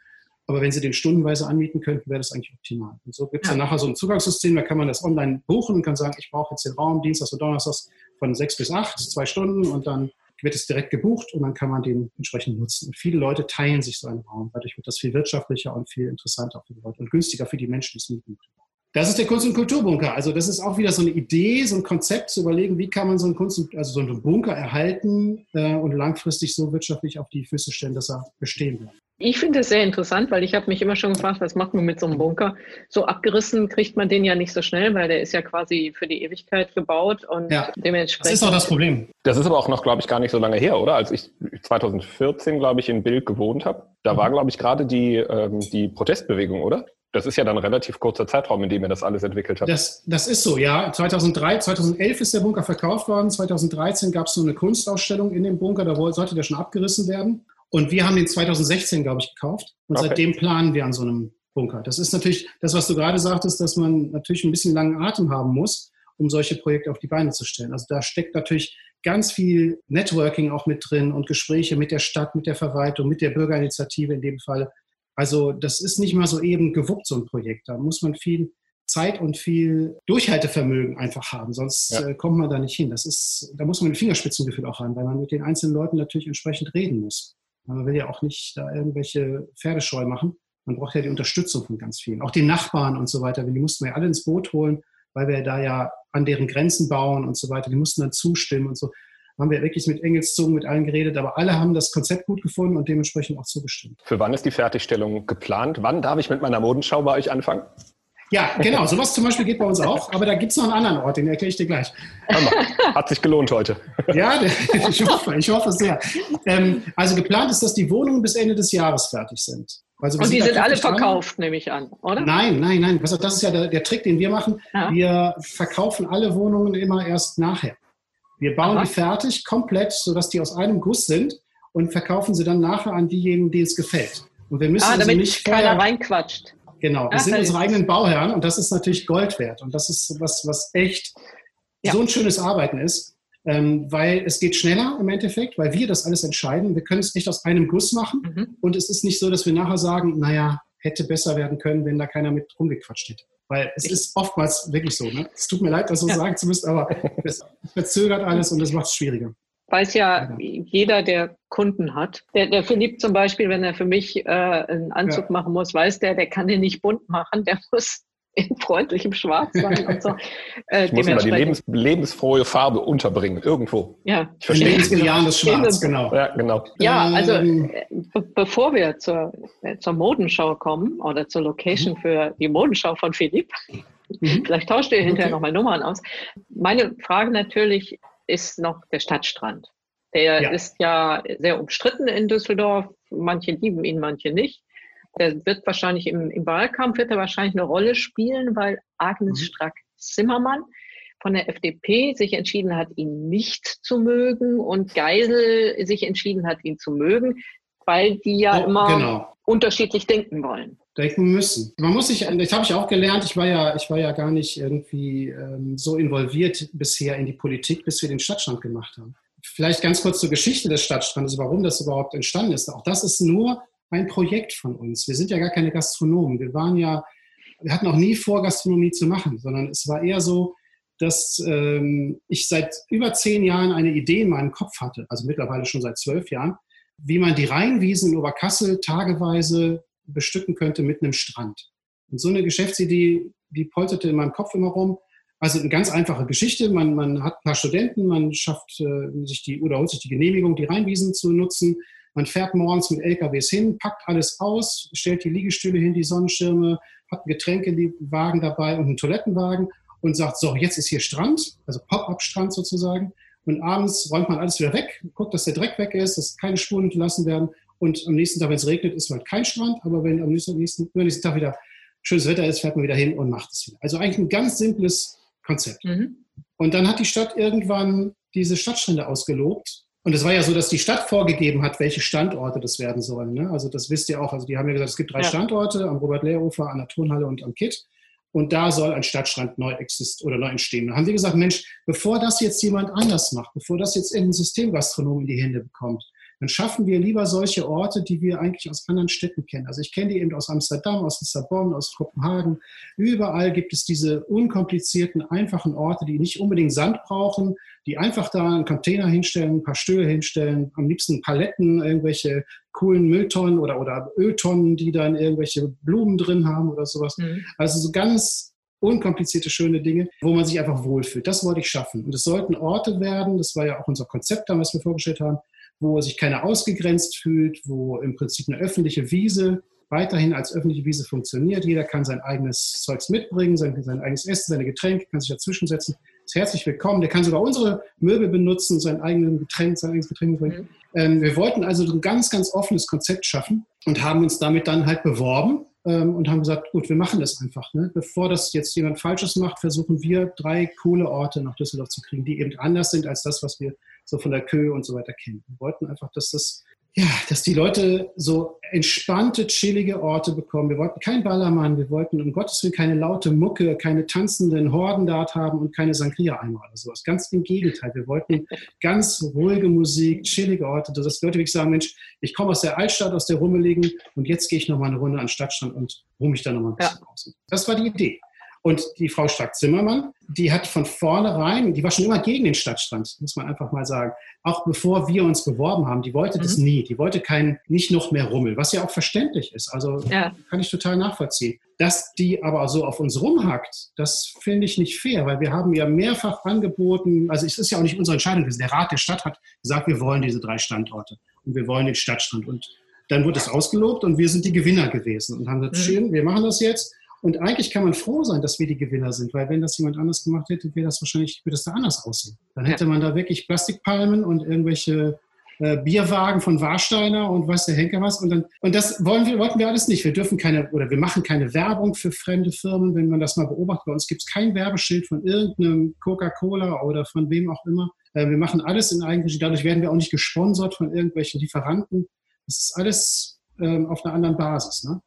Aber wenn sie den stundenweise anmieten könnten, wäre das eigentlich optimal. Und so gibt es ja. dann nachher so ein Zugangssystem, da kann man das online buchen und kann sagen, ich brauche jetzt den Raum Dienstags und Donnerstags von sechs bis acht, zwei Stunden und dann wird es direkt gebucht und dann kann man den entsprechend nutzen. Und viele Leute teilen sich so einen Raum. Dadurch wird das viel wirtschaftlicher und viel interessanter für die Leute und günstiger für die Menschen, die es mieten. Das ist der Kunst- und Kulturbunker. Also das ist auch wieder so eine Idee, so ein Konzept zu überlegen, wie kann man so einen Kunst- und, also so einen Bunker erhalten äh, und langfristig so wirtschaftlich auf die Füße stellen, dass er bestehen bleibt. Ich finde es sehr interessant, weil ich habe mich immer schon gefragt, was macht man mit so einem Bunker? So abgerissen kriegt man den ja nicht so schnell, weil der ist ja quasi für die Ewigkeit gebaut und ja, dementsprechend. Das ist auch das Problem. Das ist aber auch noch, glaube ich, gar nicht so lange her, oder? Als ich 2014, glaube ich, in Bild gewohnt habe, da war, mhm. glaube ich, gerade die, ähm, die Protestbewegung, oder? Das ist ja dann ein relativ kurzer Zeitraum, in dem ihr das alles entwickelt habt. Das, das ist so, ja. 2003, 2011 ist der Bunker verkauft worden. 2013 gab es so eine Kunstausstellung in dem Bunker, da sollte der schon abgerissen werden. Und wir haben den 2016, glaube ich, gekauft. Und okay. seitdem planen wir an so einem Bunker. Das ist natürlich das, was du gerade sagtest, dass man natürlich ein bisschen langen Atem haben muss, um solche Projekte auf die Beine zu stellen. Also da steckt natürlich ganz viel Networking auch mit drin und Gespräche mit der Stadt, mit der Verwaltung, mit der Bürgerinitiative in dem Fall also das ist nicht mal so eben gewuppt, so ein Projekt. Da muss man viel Zeit und viel Durchhaltevermögen einfach haben, sonst ja. äh, kommt man da nicht hin. Das ist, da muss man ein Fingerspitzengefühl auch haben, weil man mit den einzelnen Leuten natürlich entsprechend reden muss. Man will ja auch nicht da irgendwelche Pferdescheu machen. Man braucht ja die Unterstützung von ganz vielen. Auch den Nachbarn und so weiter. Die mussten wir alle ins Boot holen, weil wir da ja an deren Grenzen bauen und so weiter. Die mussten dann zustimmen und so. Haben wir wirklich mit Engelszungen mit allen geredet, aber alle haben das Konzept gut gefunden und dementsprechend auch zugestimmt. Für wann ist die Fertigstellung geplant? Wann darf ich mit meiner Modenschau bei euch anfangen? Ja, genau. Sowas zum Beispiel geht bei uns auch. Aber da gibt es noch einen anderen Ort, den erkläre ich dir gleich. Hat sich gelohnt heute. Ja, ich hoffe, ich hoffe sehr. Ähm, also geplant ist, dass die Wohnungen bis Ende des Jahres fertig sind. Also Und die sind alle verkauft, dran. nehme ich an, oder? Nein, nein, nein. Das ist ja der, der Trick, den wir machen. Ja. Wir verkaufen alle Wohnungen immer erst nachher. Wir bauen Aha. die fertig, komplett, sodass die aus einem Guss sind und verkaufen sie dann nachher an diejenigen, denen es gefällt. Und wir müssen ah, also damit also nicht keiner reinquatscht. Genau, wir Ach, sind unsere eigenen Bauherren und das ist natürlich Gold wert. Und das ist was, was echt ja. so ein schönes Arbeiten ist, ähm, weil es geht schneller im Endeffekt, weil wir das alles entscheiden. Wir können es nicht aus einem Guss machen mhm. und es ist nicht so, dass wir nachher sagen, naja, hätte besser werden können, wenn da keiner mit rumgequatscht hätte. Weil es ich ist oftmals wirklich so. Ne? Es tut mir leid, das so ja. sagen zu müssen, aber es verzögert alles und es macht es schwieriger weiß ja jeder, der Kunden hat. Der, der Philipp zum Beispiel, wenn er für mich äh, einen Anzug ja. machen muss, weiß der, der kann den nicht bunt machen, der muss in freundlichem Schwarz sein und so. Äh, ich muss immer die lebens, lebensfrohe Farbe unterbringen, irgendwo. Ja. Ich verstehe es. Jahres Schwarz, genau. Ja, genau. Ja, also ähm. äh, be bevor wir zur, äh, zur Modenschau kommen oder zur Location mhm. für die Modenschau von Philipp, mhm. vielleicht tauscht ihr hinterher okay. nochmal Nummern aus. Meine Frage natürlich, ist noch der Stadtstrand. Der ja. ist ja sehr umstritten in Düsseldorf. Manche lieben ihn, manche nicht. Der wird wahrscheinlich im, im Wahlkampf wird er wahrscheinlich eine Rolle spielen, weil Agnes mhm. Strack-Zimmermann von der FDP sich entschieden hat, ihn nicht zu mögen und Geisel sich entschieden hat, ihn zu mögen, weil die ja oh, immer genau. unterschiedlich denken wollen denken müssen. Man muss sich, das habe ich auch gelernt, ich war ja, ich war ja gar nicht irgendwie ähm, so involviert bisher in die Politik, bis wir den Stadtstand gemacht haben. Vielleicht ganz kurz zur Geschichte des Stadtstrandes, warum das überhaupt entstanden ist. Auch das ist nur ein Projekt von uns. Wir sind ja gar keine Gastronomen. Wir waren ja, wir hatten auch nie vor, Gastronomie zu machen, sondern es war eher so, dass ähm, ich seit über zehn Jahren eine Idee in meinem Kopf hatte, also mittlerweile schon seit zwölf Jahren, wie man die Rheinwiesen in Oberkassel tageweise bestücken könnte mit einem Strand. Und so eine Geschäftsidee, die polterte in meinem Kopf immer rum. Also eine ganz einfache Geschichte. Man, man hat ein paar Studenten, man schafft äh, sich die oder holt sich die Genehmigung, die Rheinwiesen zu nutzen. Man fährt morgens mit LKWs hin, packt alles aus, stellt die Liegestühle hin, die Sonnenschirme, hat einen Getränkewagen dabei und einen Toilettenwagen und sagt, so, jetzt ist hier Strand, also Pop-up-Strand sozusagen. Und abends räumt man alles wieder weg, guckt, dass der Dreck weg ist, dass keine Spuren hinterlassen werden und am nächsten Tag, wenn es regnet, ist halt kein Strand. Aber wenn am nächsten, nächsten, nächsten Tag wieder schönes Wetter ist, fährt man wieder hin und macht es wieder. Also eigentlich ein ganz simples Konzept. Mhm. Und dann hat die Stadt irgendwann diese Stadtstrände ausgelobt. Und es war ja so, dass die Stadt vorgegeben hat, welche Standorte das werden sollen. Ne? Also das wisst ihr auch. Also die haben ja gesagt, es gibt drei ja. Standorte, am Robert-Lehr-Ufer, an der Turnhalle und am Kitt. Und da soll ein Stadtstrand neu exist oder neu entstehen. Da haben wir gesagt, Mensch, bevor das jetzt jemand anders macht, bevor das jetzt irgendein Systemgastronom in die Hände bekommt, dann schaffen wir lieber solche Orte, die wir eigentlich aus anderen Städten kennen. Also ich kenne die eben aus Amsterdam, aus Lissabon, aus Kopenhagen. Überall gibt es diese unkomplizierten, einfachen Orte, die nicht unbedingt Sand brauchen, die einfach da einen Container hinstellen, ein paar Stühle hinstellen, am liebsten Paletten, irgendwelche coolen Mülltonnen oder, oder Öltonnen, die dann irgendwelche Blumen drin haben oder sowas. Mhm. Also so ganz unkomplizierte, schöne Dinge, wo man sich einfach wohlfühlt. Das wollte ich schaffen. Und es sollten Orte werden, das war ja auch unser Konzept damals, was wir vorgestellt haben, wo sich keiner ausgegrenzt fühlt, wo im Prinzip eine öffentliche Wiese weiterhin als öffentliche Wiese funktioniert. Jeder kann sein eigenes Zeugs mitbringen, sein, sein eigenes Essen, seine Getränke, kann sich dazwischensetzen. Ist herzlich willkommen. Der kann sogar unsere Möbel benutzen, sein eigenes Getränk, sein eigenes Getränk mitbringen. Mhm. Ähm, wir wollten also ein ganz, ganz offenes Konzept schaffen und haben uns damit dann halt beworben ähm, und haben gesagt, gut, wir machen das einfach. Ne? Bevor das jetzt jemand Falsches macht, versuchen wir drei coole Orte nach Düsseldorf zu kriegen, die eben anders sind als das, was wir so von der Köhe und so weiter kennen. Wir wollten einfach, dass das ja, dass die Leute so entspannte, chillige Orte bekommen. Wir wollten kein Ballermann, wir wollten um Gottes Willen keine laute Mucke, keine tanzenden Horden dort haben und keine Sangria-Eimer oder sowas. Ganz im Gegenteil. Wir wollten ganz ruhige Musik, chillige Orte, dass Leute wirklich sagen, Mensch, ich komme aus der Altstadt, aus der Rummeligen und jetzt gehe ich nochmal eine Runde an den Stadtstrand und ruhe mich da nochmal ein bisschen ja. raus. Das war die Idee. Und die Frau Stark-Zimmermann, die hat von vornherein, die war schon immer gegen den Stadtstrand, muss man einfach mal sagen. Auch bevor wir uns beworben haben, die wollte mhm. das nie. Die wollte kein, nicht noch mehr Rummel, was ja auch verständlich ist. Also ja. kann ich total nachvollziehen. Dass die aber so auf uns rumhackt, das finde ich nicht fair, weil wir haben ja mehrfach angeboten, also es ist ja auch nicht unsere Entscheidung gewesen. Der Rat der Stadt hat gesagt, wir wollen diese drei Standorte und wir wollen den Stadtstrand. Und dann wurde es ausgelobt und wir sind die Gewinner gewesen und haben gesagt, mhm. schön, wir machen das jetzt. Und eigentlich kann man froh sein, dass wir die Gewinner sind, weil wenn das jemand anders gemacht hätte, wäre das wahrscheinlich, würde das da anders aussehen. Dann hätte man da wirklich Plastikpalmen und irgendwelche äh, Bierwagen von Warsteiner und weiß der Henker was. Und, dann, und das wollen wir, wollten wir alles nicht. Wir dürfen keine, oder wir machen keine Werbung für fremde Firmen, wenn man das mal beobachtet. Bei uns gibt es kein Werbeschild von irgendeinem Coca-Cola oder von wem auch immer. Äh, wir machen alles in Eigenregie. Dadurch werden wir auch nicht gesponsert von irgendwelchen Lieferanten. Das ist alles ähm, auf einer anderen Basis. Ne?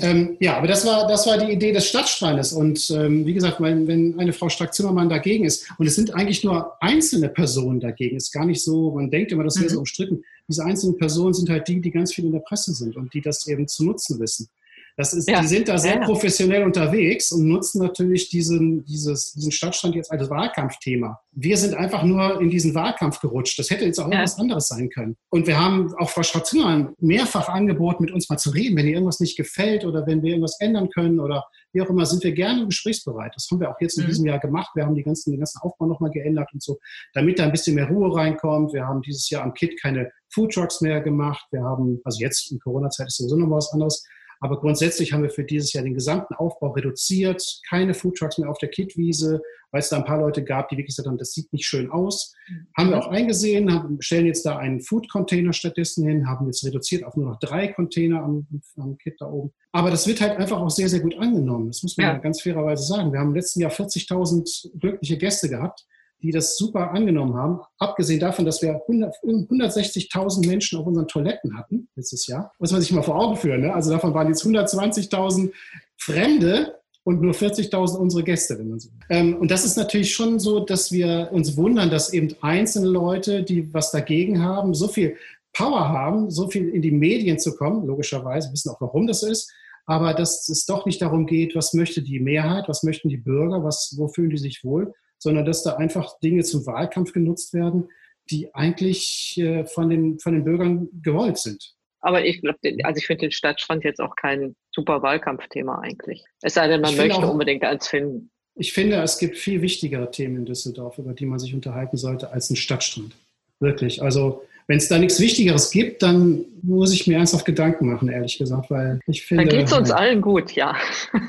Ähm, ja, aber das war, das war die Idee des Stadtstrandes. Und ähm, wie gesagt, wenn, wenn eine Frau Strack-Zimmermann dagegen ist, und es sind eigentlich nur einzelne Personen dagegen, ist gar nicht so, man denkt immer, das wäre mhm. so umstritten. Diese einzelnen Personen sind halt die, die ganz viel in der Presse sind und die das eben zu nutzen wissen. Das ist, ja. Die sind da sehr ja, professionell unterwegs und nutzen natürlich diesen, dieses, diesen Stadtstand jetzt als Wahlkampfthema. Wir sind einfach nur in diesen Wahlkampf gerutscht. Das hätte jetzt auch irgendwas anderes sein können. Und wir haben auch Frau Schwarzenmann mehrfach angeboten, mit uns mal zu reden, wenn ihr irgendwas nicht gefällt oder wenn wir irgendwas ändern können oder wie auch immer, sind wir gerne gesprächsbereit. Das haben wir auch jetzt in mhm. diesem Jahr gemacht. Wir haben die ganzen, den ganzen Aufbau nochmal geändert und so, damit da ein bisschen mehr Ruhe reinkommt. Wir haben dieses Jahr am KIT keine Foodtrucks mehr gemacht. Wir haben, also jetzt in Corona-Zeit ist sowieso noch was anderes. Aber grundsätzlich haben wir für dieses Jahr den gesamten Aufbau reduziert. Keine Foodtrucks mehr auf der Kittwiese, weil es da ein paar Leute gab, die wirklich gesagt haben, das sieht nicht schön aus. Mhm. Haben wir auch eingesehen, haben, stellen jetzt da einen Food-Container stattdessen hin, haben jetzt reduziert auf nur noch drei Container am, am Kit da oben. Aber das wird halt einfach auch sehr, sehr gut angenommen. Das muss man ja. ganz fairerweise sagen. Wir haben im letzten Jahr 40.000 glückliche Gäste gehabt die das super angenommen haben. Abgesehen davon, dass wir 160.000 Menschen auf unseren Toiletten hatten letztes Jahr. Muss man sich mal vor Augen führen. Ne? Also davon waren jetzt 120.000 Fremde und nur 40.000 unsere Gäste, wenn man so. Ähm, und das ist natürlich schon so, dass wir uns wundern, dass eben einzelne Leute, die was dagegen haben, so viel Power haben, so viel in die Medien zu kommen, logischerweise, wissen auch, warum das ist, aber dass es doch nicht darum geht, was möchte die Mehrheit, was möchten die Bürger, was, wo fühlen die sich wohl, sondern dass da einfach Dinge zum Wahlkampf genutzt werden, die eigentlich äh, von, den, von den Bürgern gewollt sind. Aber ich glaube, also ich finde den Stadtstrand jetzt auch kein super Wahlkampfthema eigentlich. Es sei denn, man möchte auch, unbedingt eins finden. Ich finde, es gibt viel wichtigere Themen in Düsseldorf, über die man sich unterhalten sollte, als ein Stadtstrand. Wirklich. Also wenn es da nichts Wichtigeres gibt, dann muss ich mir ernsthaft Gedanken machen, ehrlich gesagt, weil ich finde. Dann geht es uns allen gut, ja.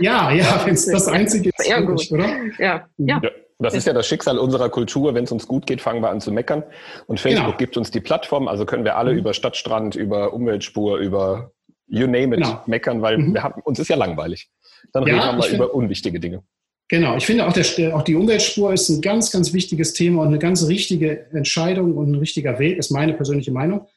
Ja, ja, wenn es das Einzige ist, Sehr gut. oder? Ja, ja. ja. Das ist ja das Schicksal unserer Kultur. Wenn es uns gut geht, fangen wir an zu meckern. Und Facebook genau. gibt uns die Plattform, also können wir alle mhm. über Stadtstrand, über Umweltspur, über you name it genau. meckern, weil mhm. wir haben, uns ist ja langweilig. Dann ja, reden wir mal über unwichtige Dinge. Genau, ich finde auch, der, auch die Umweltspur ist ein ganz, ganz wichtiges Thema und eine ganz richtige Entscheidung und ein richtiger Weg, ist meine persönliche Meinung,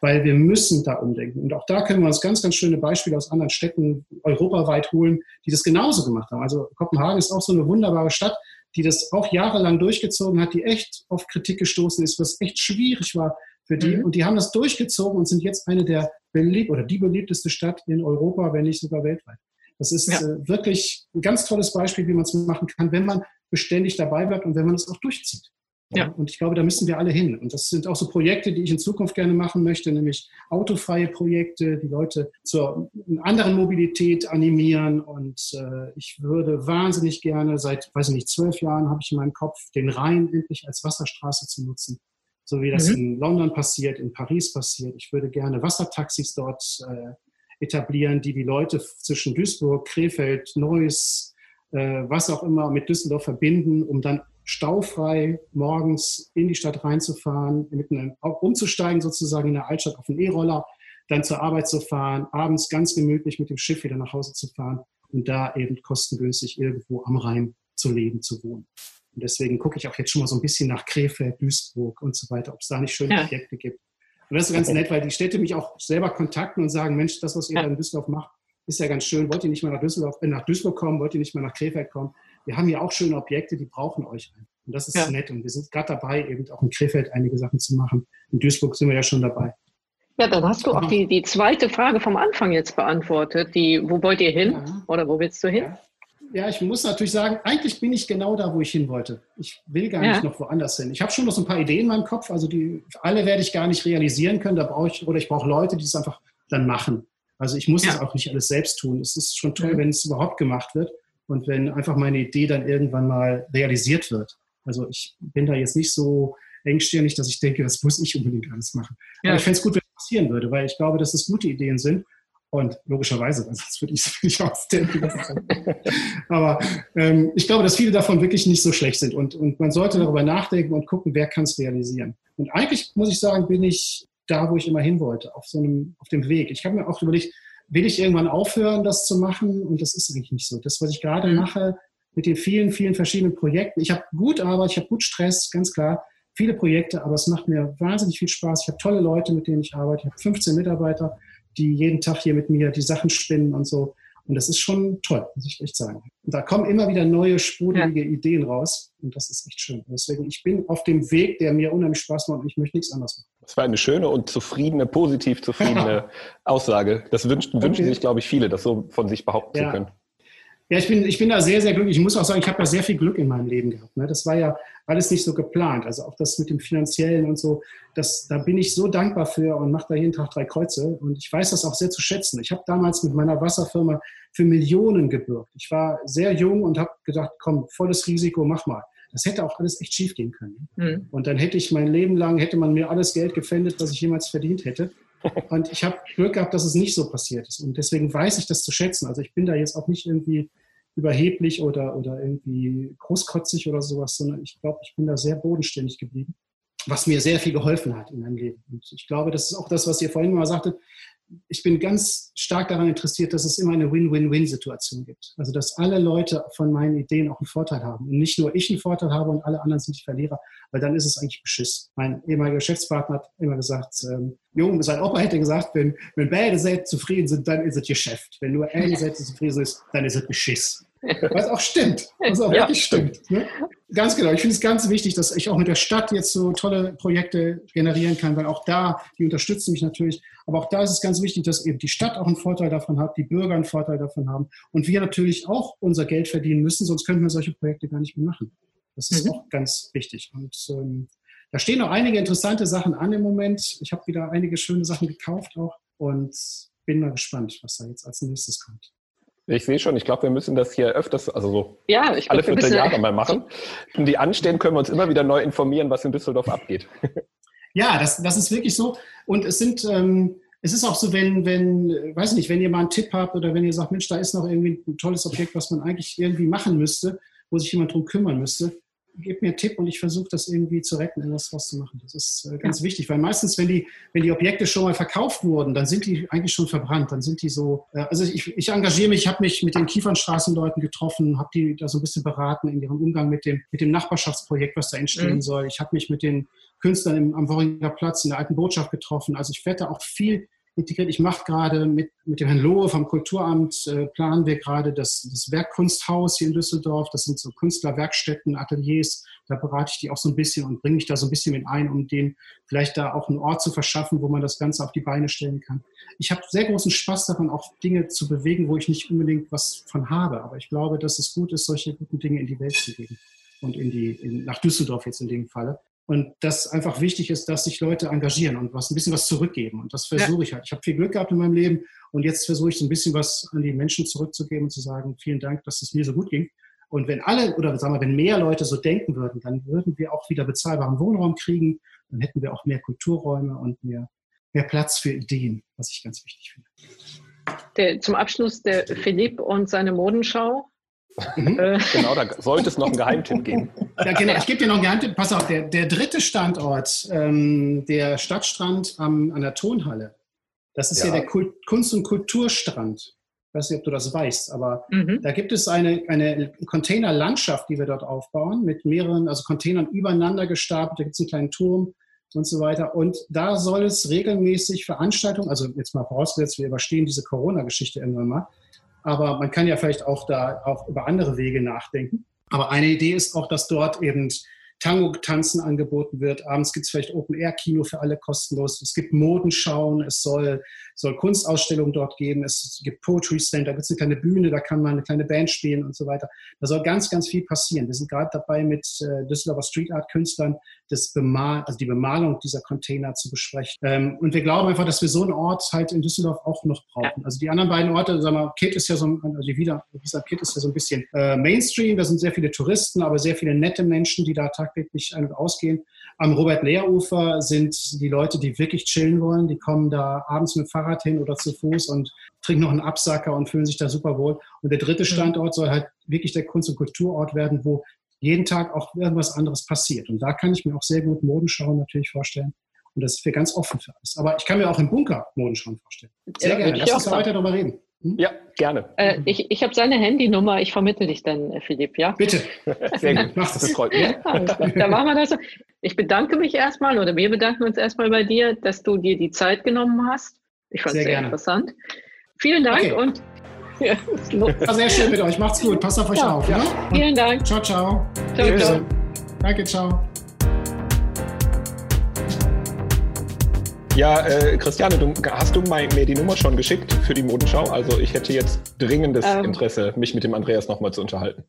weil wir müssen da umdenken. Und auch da können wir uns ganz, ganz schöne Beispiele aus anderen Städten europaweit holen, die das genauso gemacht haben. Also Kopenhagen ist auch so eine wunderbare Stadt, die das auch jahrelang durchgezogen hat, die echt auf Kritik gestoßen ist, was echt schwierig war für die. Mhm. Und die haben das durchgezogen und sind jetzt eine der beliebt oder die beliebteste Stadt in Europa, wenn nicht sogar weltweit. Das ist ja. äh, wirklich ein ganz tolles Beispiel, wie man es machen kann, wenn man beständig dabei bleibt und wenn man es auch durchzieht. Ja. Und ich glaube, da müssen wir alle hin. Und das sind auch so Projekte, die ich in Zukunft gerne machen möchte, nämlich autofreie Projekte, die Leute zur anderen Mobilität animieren. Und äh, ich würde wahnsinnig gerne, seit, weiß ich nicht, zwölf Jahren habe ich in meinem Kopf, den Rhein endlich als Wasserstraße zu nutzen. So wie das mhm. in London passiert, in Paris passiert. Ich würde gerne Wassertaxis dort äh, etablieren, die die Leute zwischen Duisburg, Krefeld, Neuss, äh, was auch immer mit Düsseldorf verbinden, um dann staufrei morgens in die Stadt reinzufahren, mitten umzusteigen sozusagen in der Altstadt auf den E-Roller, dann zur Arbeit zu fahren, abends ganz gemütlich mit dem Schiff wieder nach Hause zu fahren und da eben kostengünstig irgendwo am Rhein zu leben, zu wohnen. Und deswegen gucke ich auch jetzt schon mal so ein bisschen nach Krefeld, Duisburg und so weiter, ob es da nicht schöne ja. Projekte gibt. Und das ist ganz nett, weil die Städte mich auch selber kontakten und sagen, Mensch, das, was ihr da in Düsseldorf macht, ist ja ganz schön. Wollt ihr nicht mal nach Düsseldorf, äh, nach Duisburg kommen? Wollt ihr nicht mal nach Krefeld kommen? Wir haben ja auch schöne Objekte, die brauchen euch. Und das ist ja. nett. Und wir sind gerade dabei, eben auch in Krefeld einige Sachen zu machen. In Duisburg sind wir ja schon dabei. Ja, dann hast du auch die, die zweite Frage vom Anfang jetzt beantwortet. Die, wo wollt ihr hin? Ja. Oder wo willst du hin? Ja. Ja, ich muss natürlich sagen, eigentlich bin ich genau da, wo ich hin wollte. Ich will gar nicht noch woanders hin. Ich habe schon noch so ein paar Ideen in meinem Kopf, also die alle werde ich gar nicht realisieren können. Da brauche ich, oder ich brauche Leute, die es einfach dann machen. Also ich muss ja. das auch nicht alles selbst tun. Es ist schon toll, mhm. wenn es überhaupt gemacht wird und wenn einfach meine Idee dann irgendwann mal realisiert wird. Also ich bin da jetzt nicht so engstirnig, dass ich denke, das muss ich unbedingt alles machen. Ja. Aber ich fände es gut, wenn es passieren würde, weil ich glaube, dass das gute Ideen sind. Und logischerweise, sonst würde ich es nicht ausdenken. Aber ähm, ich glaube, dass viele davon wirklich nicht so schlecht sind. Und, und man sollte darüber nachdenken und gucken, wer kann es realisieren. Und eigentlich muss ich sagen, bin ich da, wo ich immer hin wollte, auf so einem, auf dem Weg. Ich habe mir auch überlegt, will ich irgendwann aufhören, das zu machen? Und das ist eigentlich nicht so. Das, was ich gerade mhm. mache, mit den vielen, vielen verschiedenen Projekten. Ich habe gut Arbeit, ich habe gut Stress, ganz klar. Viele Projekte, aber es macht mir wahnsinnig viel Spaß. Ich habe tolle Leute, mit denen ich arbeite. Ich habe 15 Mitarbeiter, die jeden Tag hier mit mir die Sachen spinnen und so. Und das ist schon toll, muss ich echt sagen. Und da kommen immer wieder neue, sprudelige ja. Ideen raus. Und das ist echt schön. Deswegen, ich bin auf dem Weg, der mir unheimlich Spaß macht und ich möchte nichts anderes machen. Das war eine schöne und zufriedene, positiv zufriedene Aussage. Das wünschen, okay. wünschen sich, glaube ich, viele, das so von sich behaupten ja. zu können. Ja, ich bin, ich bin da sehr, sehr glücklich. Ich muss auch sagen, ich habe da sehr viel Glück in meinem Leben gehabt. Ne? Das war ja alles nicht so geplant. Also auch das mit dem Finanziellen und so, das, da bin ich so dankbar für und mache da jeden Tag drei Kreuze. Und ich weiß das auch sehr zu schätzen. Ich habe damals mit meiner Wasserfirma für Millionen gebürgt. Ich war sehr jung und habe gedacht, komm, volles Risiko, mach mal. Das hätte auch alles echt schief gehen können. Mhm. Und dann hätte ich mein Leben lang, hätte man mir alles Geld gefändet, was ich jemals verdient hätte. Und ich habe Glück gehabt, dass es nicht so passiert ist. Und deswegen weiß ich das zu schätzen. Also ich bin da jetzt auch nicht irgendwie überheblich oder, oder irgendwie großkotzig oder sowas, sondern ich glaube, ich bin da sehr bodenständig geblieben, was mir sehr viel geholfen hat in meinem Leben. Und ich glaube, das ist auch das, was ihr vorhin mal sagtet, ich bin ganz stark daran interessiert, dass es immer eine Win-Win-Win-Situation gibt. Also, dass alle Leute von meinen Ideen auch einen Vorteil haben. Und nicht nur ich einen Vorteil habe und alle anderen sind die Verlierer, weil dann ist es eigentlich Beschiss. Mein ehemaliger Geschäftspartner hat immer gesagt, ähm, Jung, sein Opa hätte gesagt, wenn, wenn beide Seiten zufrieden sind, dann ist es Geschäft. Wenn nur eine Seite zufrieden ist, dann ist es Beschiss. Was auch stimmt. Was auch ja. wirklich stimmt. Ne? Ganz genau. Ich finde es ganz wichtig, dass ich auch mit der Stadt jetzt so tolle Projekte generieren kann, weil auch da, die unterstützen mich natürlich, aber auch da ist es ganz wichtig, dass eben die Stadt auch einen Vorteil davon hat, die Bürger einen Vorteil davon haben und wir natürlich auch unser Geld verdienen müssen, sonst könnten wir solche Projekte gar nicht mehr machen. Das ist mhm. auch ganz wichtig. Und ähm, da stehen noch einige interessante Sachen an im Moment. Ich habe wieder einige schöne Sachen gekauft auch und bin mal gespannt, was da jetzt als nächstes kommt. Ich sehe schon, ich glaube, wir müssen das hier öfters, also so ja, ich alle Vierteljahre mal machen. Wenn die anstehen, können wir uns immer wieder neu informieren, was in Düsseldorf abgeht. Ja, das, das ist wirklich so. Und es sind, ähm, es ist auch so, wenn, wenn, weiß nicht, wenn ihr mal einen Tipp habt oder wenn ihr sagt, Mensch, da ist noch irgendwie ein tolles Objekt, was man eigentlich irgendwie machen müsste, wo sich jemand drum kümmern müsste, gebt mir einen Tipp und ich versuche das irgendwie zu retten, etwas draus zu machen. Das ist äh, ganz ja. wichtig, weil meistens, wenn die, wenn die Objekte schon mal verkauft wurden, dann sind die eigentlich schon verbrannt. Dann sind die so, äh, also ich, ich engagiere mich, ich habe mich mit den Kiefernstraßenleuten getroffen, habe die da so ein bisschen beraten in ihrem Umgang mit dem, mit dem Nachbarschaftsprojekt, was da entstehen mhm. soll. Ich habe mich mit den Künstlern im, am Worringer Platz in der alten Botschaft getroffen. Also ich werde da auch viel integriert. Ich mache gerade mit, mit dem Herrn Lohe vom Kulturamt, äh, planen wir gerade das, das Werkkunsthaus hier in Düsseldorf. Das sind so Künstlerwerkstätten, Ateliers. Da berate ich die auch so ein bisschen und bringe mich da so ein bisschen mit ein, um denen vielleicht da auch einen Ort zu verschaffen, wo man das Ganze auf die Beine stellen kann. Ich habe sehr großen Spaß daran, auch Dinge zu bewegen, wo ich nicht unbedingt was von habe. Aber ich glaube, dass es gut ist, solche guten Dinge in die Welt zu geben und in die, in, nach Düsseldorf jetzt in dem Falle. Und dass einfach wichtig ist, dass sich Leute engagieren und was ein bisschen was zurückgeben. Und das versuche ja. ich halt. Ich habe viel Glück gehabt in meinem Leben und jetzt versuche ich so ein bisschen was an die Menschen zurückzugeben und zu sagen, vielen Dank, dass es mir so gut ging. Und wenn alle, oder sagen wir, wenn mehr Leute so denken würden, dann würden wir auch wieder bezahlbaren Wohnraum kriegen, dann hätten wir auch mehr Kulturräume und mehr, mehr Platz für Ideen, was ich ganz wichtig finde. Der, zum Abschluss der Philipp und seine Modenschau. Mhm. Äh. Genau, da sollte es noch einen Geheimtipp geben. Ja, genau, ich gebe dir noch einen Geheimtipp. Pass auf, der, der dritte Standort, ähm, der Stadtstrand am, an der Tonhalle, das ist ja, ja der Kult, Kunst- und Kulturstrand. Ich weiß nicht, ob du das weißt, aber mhm. da gibt es eine, eine Containerlandschaft, die wir dort aufbauen, mit mehreren, also Containern übereinander gestapelt. Da gibt es einen kleinen Turm und so weiter. Und da soll es regelmäßig Veranstaltungen, also jetzt mal vorausgesetzt, wir überstehen diese Corona-Geschichte irgendwann mal, aber man kann ja vielleicht auch da auch über andere Wege nachdenken. Aber eine Idee ist auch, dass dort eben Tango-Tanzen angeboten wird. Abends gibt es vielleicht Open-Air-Kino für alle kostenlos. Es gibt Modenschauen, es soll, soll Kunstausstellungen dort geben, es gibt Poetry Slam, da gibt es eine kleine Bühne, da kann man eine kleine Band spielen und so weiter. Da soll ganz, ganz viel passieren. Wir sind gerade dabei, mit äh, Düsseldorfer Street Art-Künstlern das Bemal, also die Bemalung dieser Container zu besprechen. Ähm, und wir glauben einfach, dass wir so einen Ort halt in Düsseldorf auch noch brauchen. Also die anderen beiden Orte, sagen wir, Kit ist ja so, also die wieder, dieser Kit ist ja so ein bisschen äh, Mainstream, da sind sehr viele Touristen, aber sehr viele nette Menschen, die da tagtäglich ein- und ausgehen. Am Robert-Lehr-Ufer sind die Leute, die wirklich chillen wollen, die kommen da abends mit Fahrrad hin oder zu Fuß und trinken noch einen Absacker und fühlen sich da super wohl. Und der dritte mhm. Standort soll halt wirklich der Kunst- und Kulturort werden, wo jeden Tag auch irgendwas anderes passiert. Und da kann ich mir auch sehr gut Modenschauen natürlich vorstellen. Und das ist wir ganz offen für alles. Aber ich kann mir auch im Bunker Modenschauen vorstellen. Sehr ja, gerne. Lass uns weiter darüber reden. Hm? Ja, gerne. Äh, ich ich habe seine Handynummer, ich vermittle dich dann, äh, Philipp, ja? Bitte. Sehr gut. Mach das. das freut mich. da machen wir das so. Ich bedanke mich erstmal oder wir bedanken uns erstmal bei dir, dass du dir die Zeit genommen hast. Ich fand es sehr, sehr interessant. Vielen Dank okay. und ja, War sehr schön mit euch. Macht's gut. Passt auf euch ja, auf. Ja. Ne? Vielen Dank. Ciao, ciao. Ciao, ciao. Danke, ciao. Ja, äh, Christiane, du, hast du mir die Nummer schon geschickt für die Modenschau? Also ich hätte jetzt dringendes ähm, Interesse, mich mit dem Andreas nochmal zu unterhalten.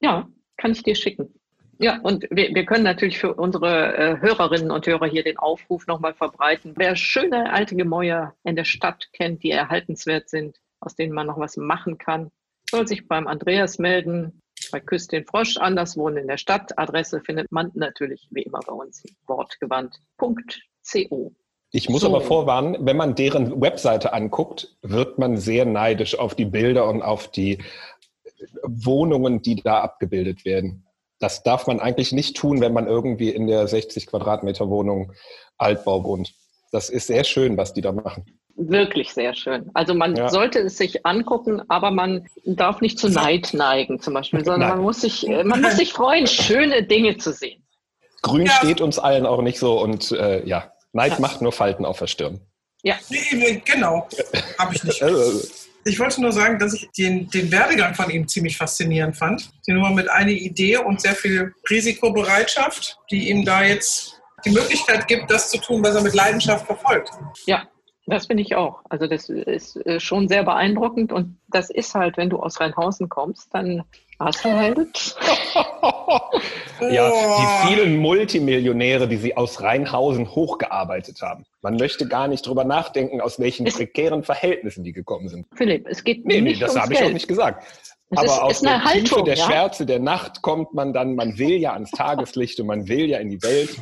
Ja, kann ich dir schicken. Ja, und wir, wir können natürlich für unsere äh, Hörerinnen und Hörer hier den Aufruf nochmal verbreiten. Wer schöne alte Gemäuer in der Stadt kennt, die erhaltenswert sind, aus denen man noch was machen kann, soll sich beim Andreas melden. Bei Küss den Frosch, anders wohnen in der Stadt. Adresse findet man natürlich wie immer bei uns wortgewandt.co. Ich muss so. aber vorwarnen, wenn man deren Webseite anguckt, wird man sehr neidisch auf die Bilder und auf die Wohnungen, die da abgebildet werden. Das darf man eigentlich nicht tun, wenn man irgendwie in der 60 Quadratmeter Wohnung Altbau wohnt. Das ist sehr schön, was die da machen. Wirklich sehr schön. Also man ja. sollte es sich angucken, aber man darf nicht zu Neid neigen zum Beispiel, sondern man muss, sich, man muss sich freuen, schöne Dinge zu sehen. Grün ja. steht uns allen auch nicht so und äh, ja, Neid ja. macht nur Falten auf der Stirn. Ja. Genau, habe ich nicht. Also, ich wollte nur sagen, dass ich den, den Werdegang von ihm ziemlich faszinierend fand. Die Nummer mit einer Idee und sehr viel Risikobereitschaft, die ihm da jetzt die Möglichkeit gibt, das zu tun, was er mit Leidenschaft verfolgt. Ja, das finde ich auch. Also das ist äh, schon sehr beeindruckend und das ist halt, wenn du aus Rheinhausen kommst, dann hast du halt. ja, die vielen Multimillionäre, die sie aus Rheinhausen hochgearbeitet haben. Man möchte gar nicht drüber nachdenken, aus welchen es prekären Verhältnissen die gekommen sind. Philipp, es geht nee, nicht nee, das habe ich auch nicht gesagt. Es Aber ist, aus ist der Haltung, Tiefe der ja? Schwärze der Nacht kommt man dann, man will ja ans Tageslicht und man will ja in die Welt.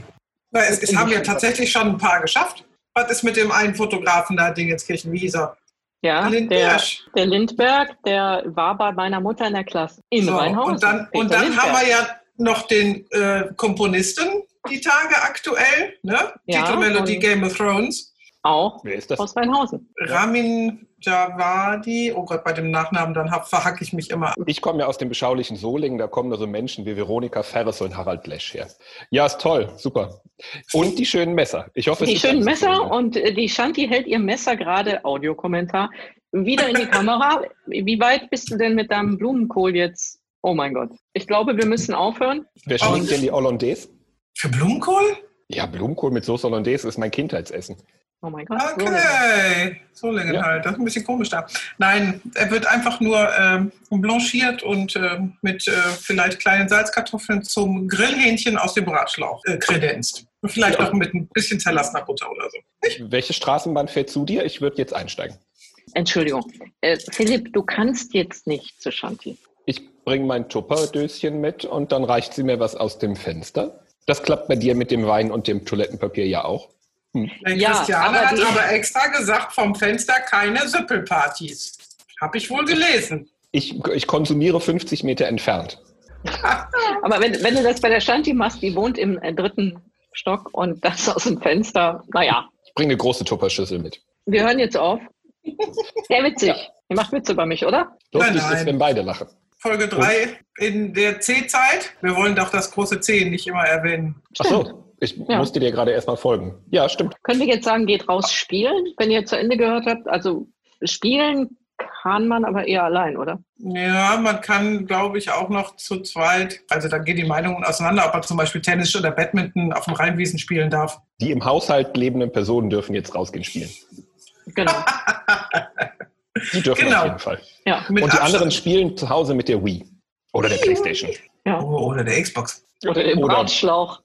Na, es, es haben ja tatsächlich schon ein paar geschafft. Was ist mit dem einen Fotografen da, Dingenskirchen? Wie hieß er? Ja, der, der, Lindberg, der war bei meiner Mutter in der Klasse in so, Rheinhausen. Und dann, und dann haben wir ja noch den äh, Komponisten, die Tage aktuell, ne? Ja, Titelmelodie Game of Thrones. Auch Wer ist das? aus Rheinhausen. Ramin Javadi, oh Gott, bei dem Nachnamen, dann verhacke ich mich immer. Ich komme ja aus dem beschaulichen Solingen, da kommen da so Menschen wie Veronika Ferres und Harald Lesch her. Ja, ist toll, super. Und die schönen Messer. Ich hoffe, die schönen Messer und äh, die Shanti hält ihr Messer gerade, Audiokommentar, wieder in die Kamera. Wie weit bist du denn mit deinem Blumenkohl jetzt? Oh mein Gott. Ich glaube, wir müssen aufhören. Wer schmeckt denn die Hollandaise? Für Blumenkohl? Ja, Blumenkohl mit Soße Hollandaise ist mein Kindheitsessen. Oh mein Gott. Okay, so lange ja. halt. Das ist ein bisschen komisch da. Nein, er wird einfach nur ähm, blanchiert und äh, mit äh, vielleicht kleinen Salzkartoffeln zum Grillhähnchen aus dem Bratschlauch äh, kredenzt. Vielleicht auch mit ein bisschen zerlassener Butter oder so. Nicht? Welche Straßenbahn fährt zu dir? Ich würde jetzt einsteigen. Entschuldigung. Äh, Philipp, du kannst jetzt nicht zu Shanti. Ich bringe mein Tupperdöschen mit und dann reicht sie mir was aus dem Fenster. Das klappt bei dir mit dem Wein und dem Toilettenpapier ja auch. Hm. Ja, Christiane aber hat aber extra gesagt, vom Fenster keine Süppelpartys. Habe ich wohl gelesen. Ich, ich konsumiere 50 Meter entfernt. aber wenn, wenn du das bei der Shanti machst, die wohnt im äh, dritten Stock und das aus dem Fenster, naja. Ich bringe eine große Tupperschüssel mit. Wir hören jetzt auf. Sehr witzig. Ja. Ihr macht Witze über mich, oder? Lustig nein, nein. ist, wenn beide lachen. Folge 3 in der C-Zeit. Wir wollen doch das große C nicht immer erwähnen. Ach so. Ich ja. musste dir gerade erstmal folgen. Ja, stimmt. Könnt ihr jetzt sagen, geht raus spielen, wenn ihr zu Ende gehört habt? Also spielen kann man aber eher allein, oder? Ja, man kann, glaube ich, auch noch zu zweit. Also da gehen die Meinungen auseinander, ob man zum Beispiel Tennis oder Badminton auf dem Rheinwiesen spielen darf. Die im Haushalt lebenden Personen dürfen jetzt rausgehen spielen. Genau. die dürfen genau. auf jeden Fall. Ja. Und die Abstand. anderen spielen zu Hause mit der Wii oder der Playstation. Ja. Oh, oder der Xbox. Oder dem Bratschlauch.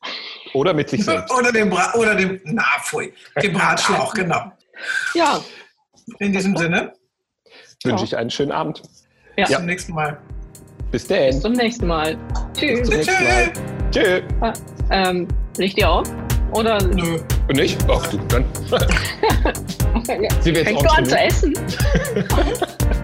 Oder mit sich selbst. Oder dem, Bra oder dem, na, pfui, dem Bratschlauch, genau. Ja. In diesem Sinne wünsche ich einen schönen Abend. Ja. Bis zum nächsten Mal. Bis dann. Bis zum nächsten Mal. Tschüss. Bis zum nächsten Mal. Tschüss. Ah, ähm, legt ihr auf? Oder? Nö. Nicht? Ach du, dann. Sie Fängst du an zu essen?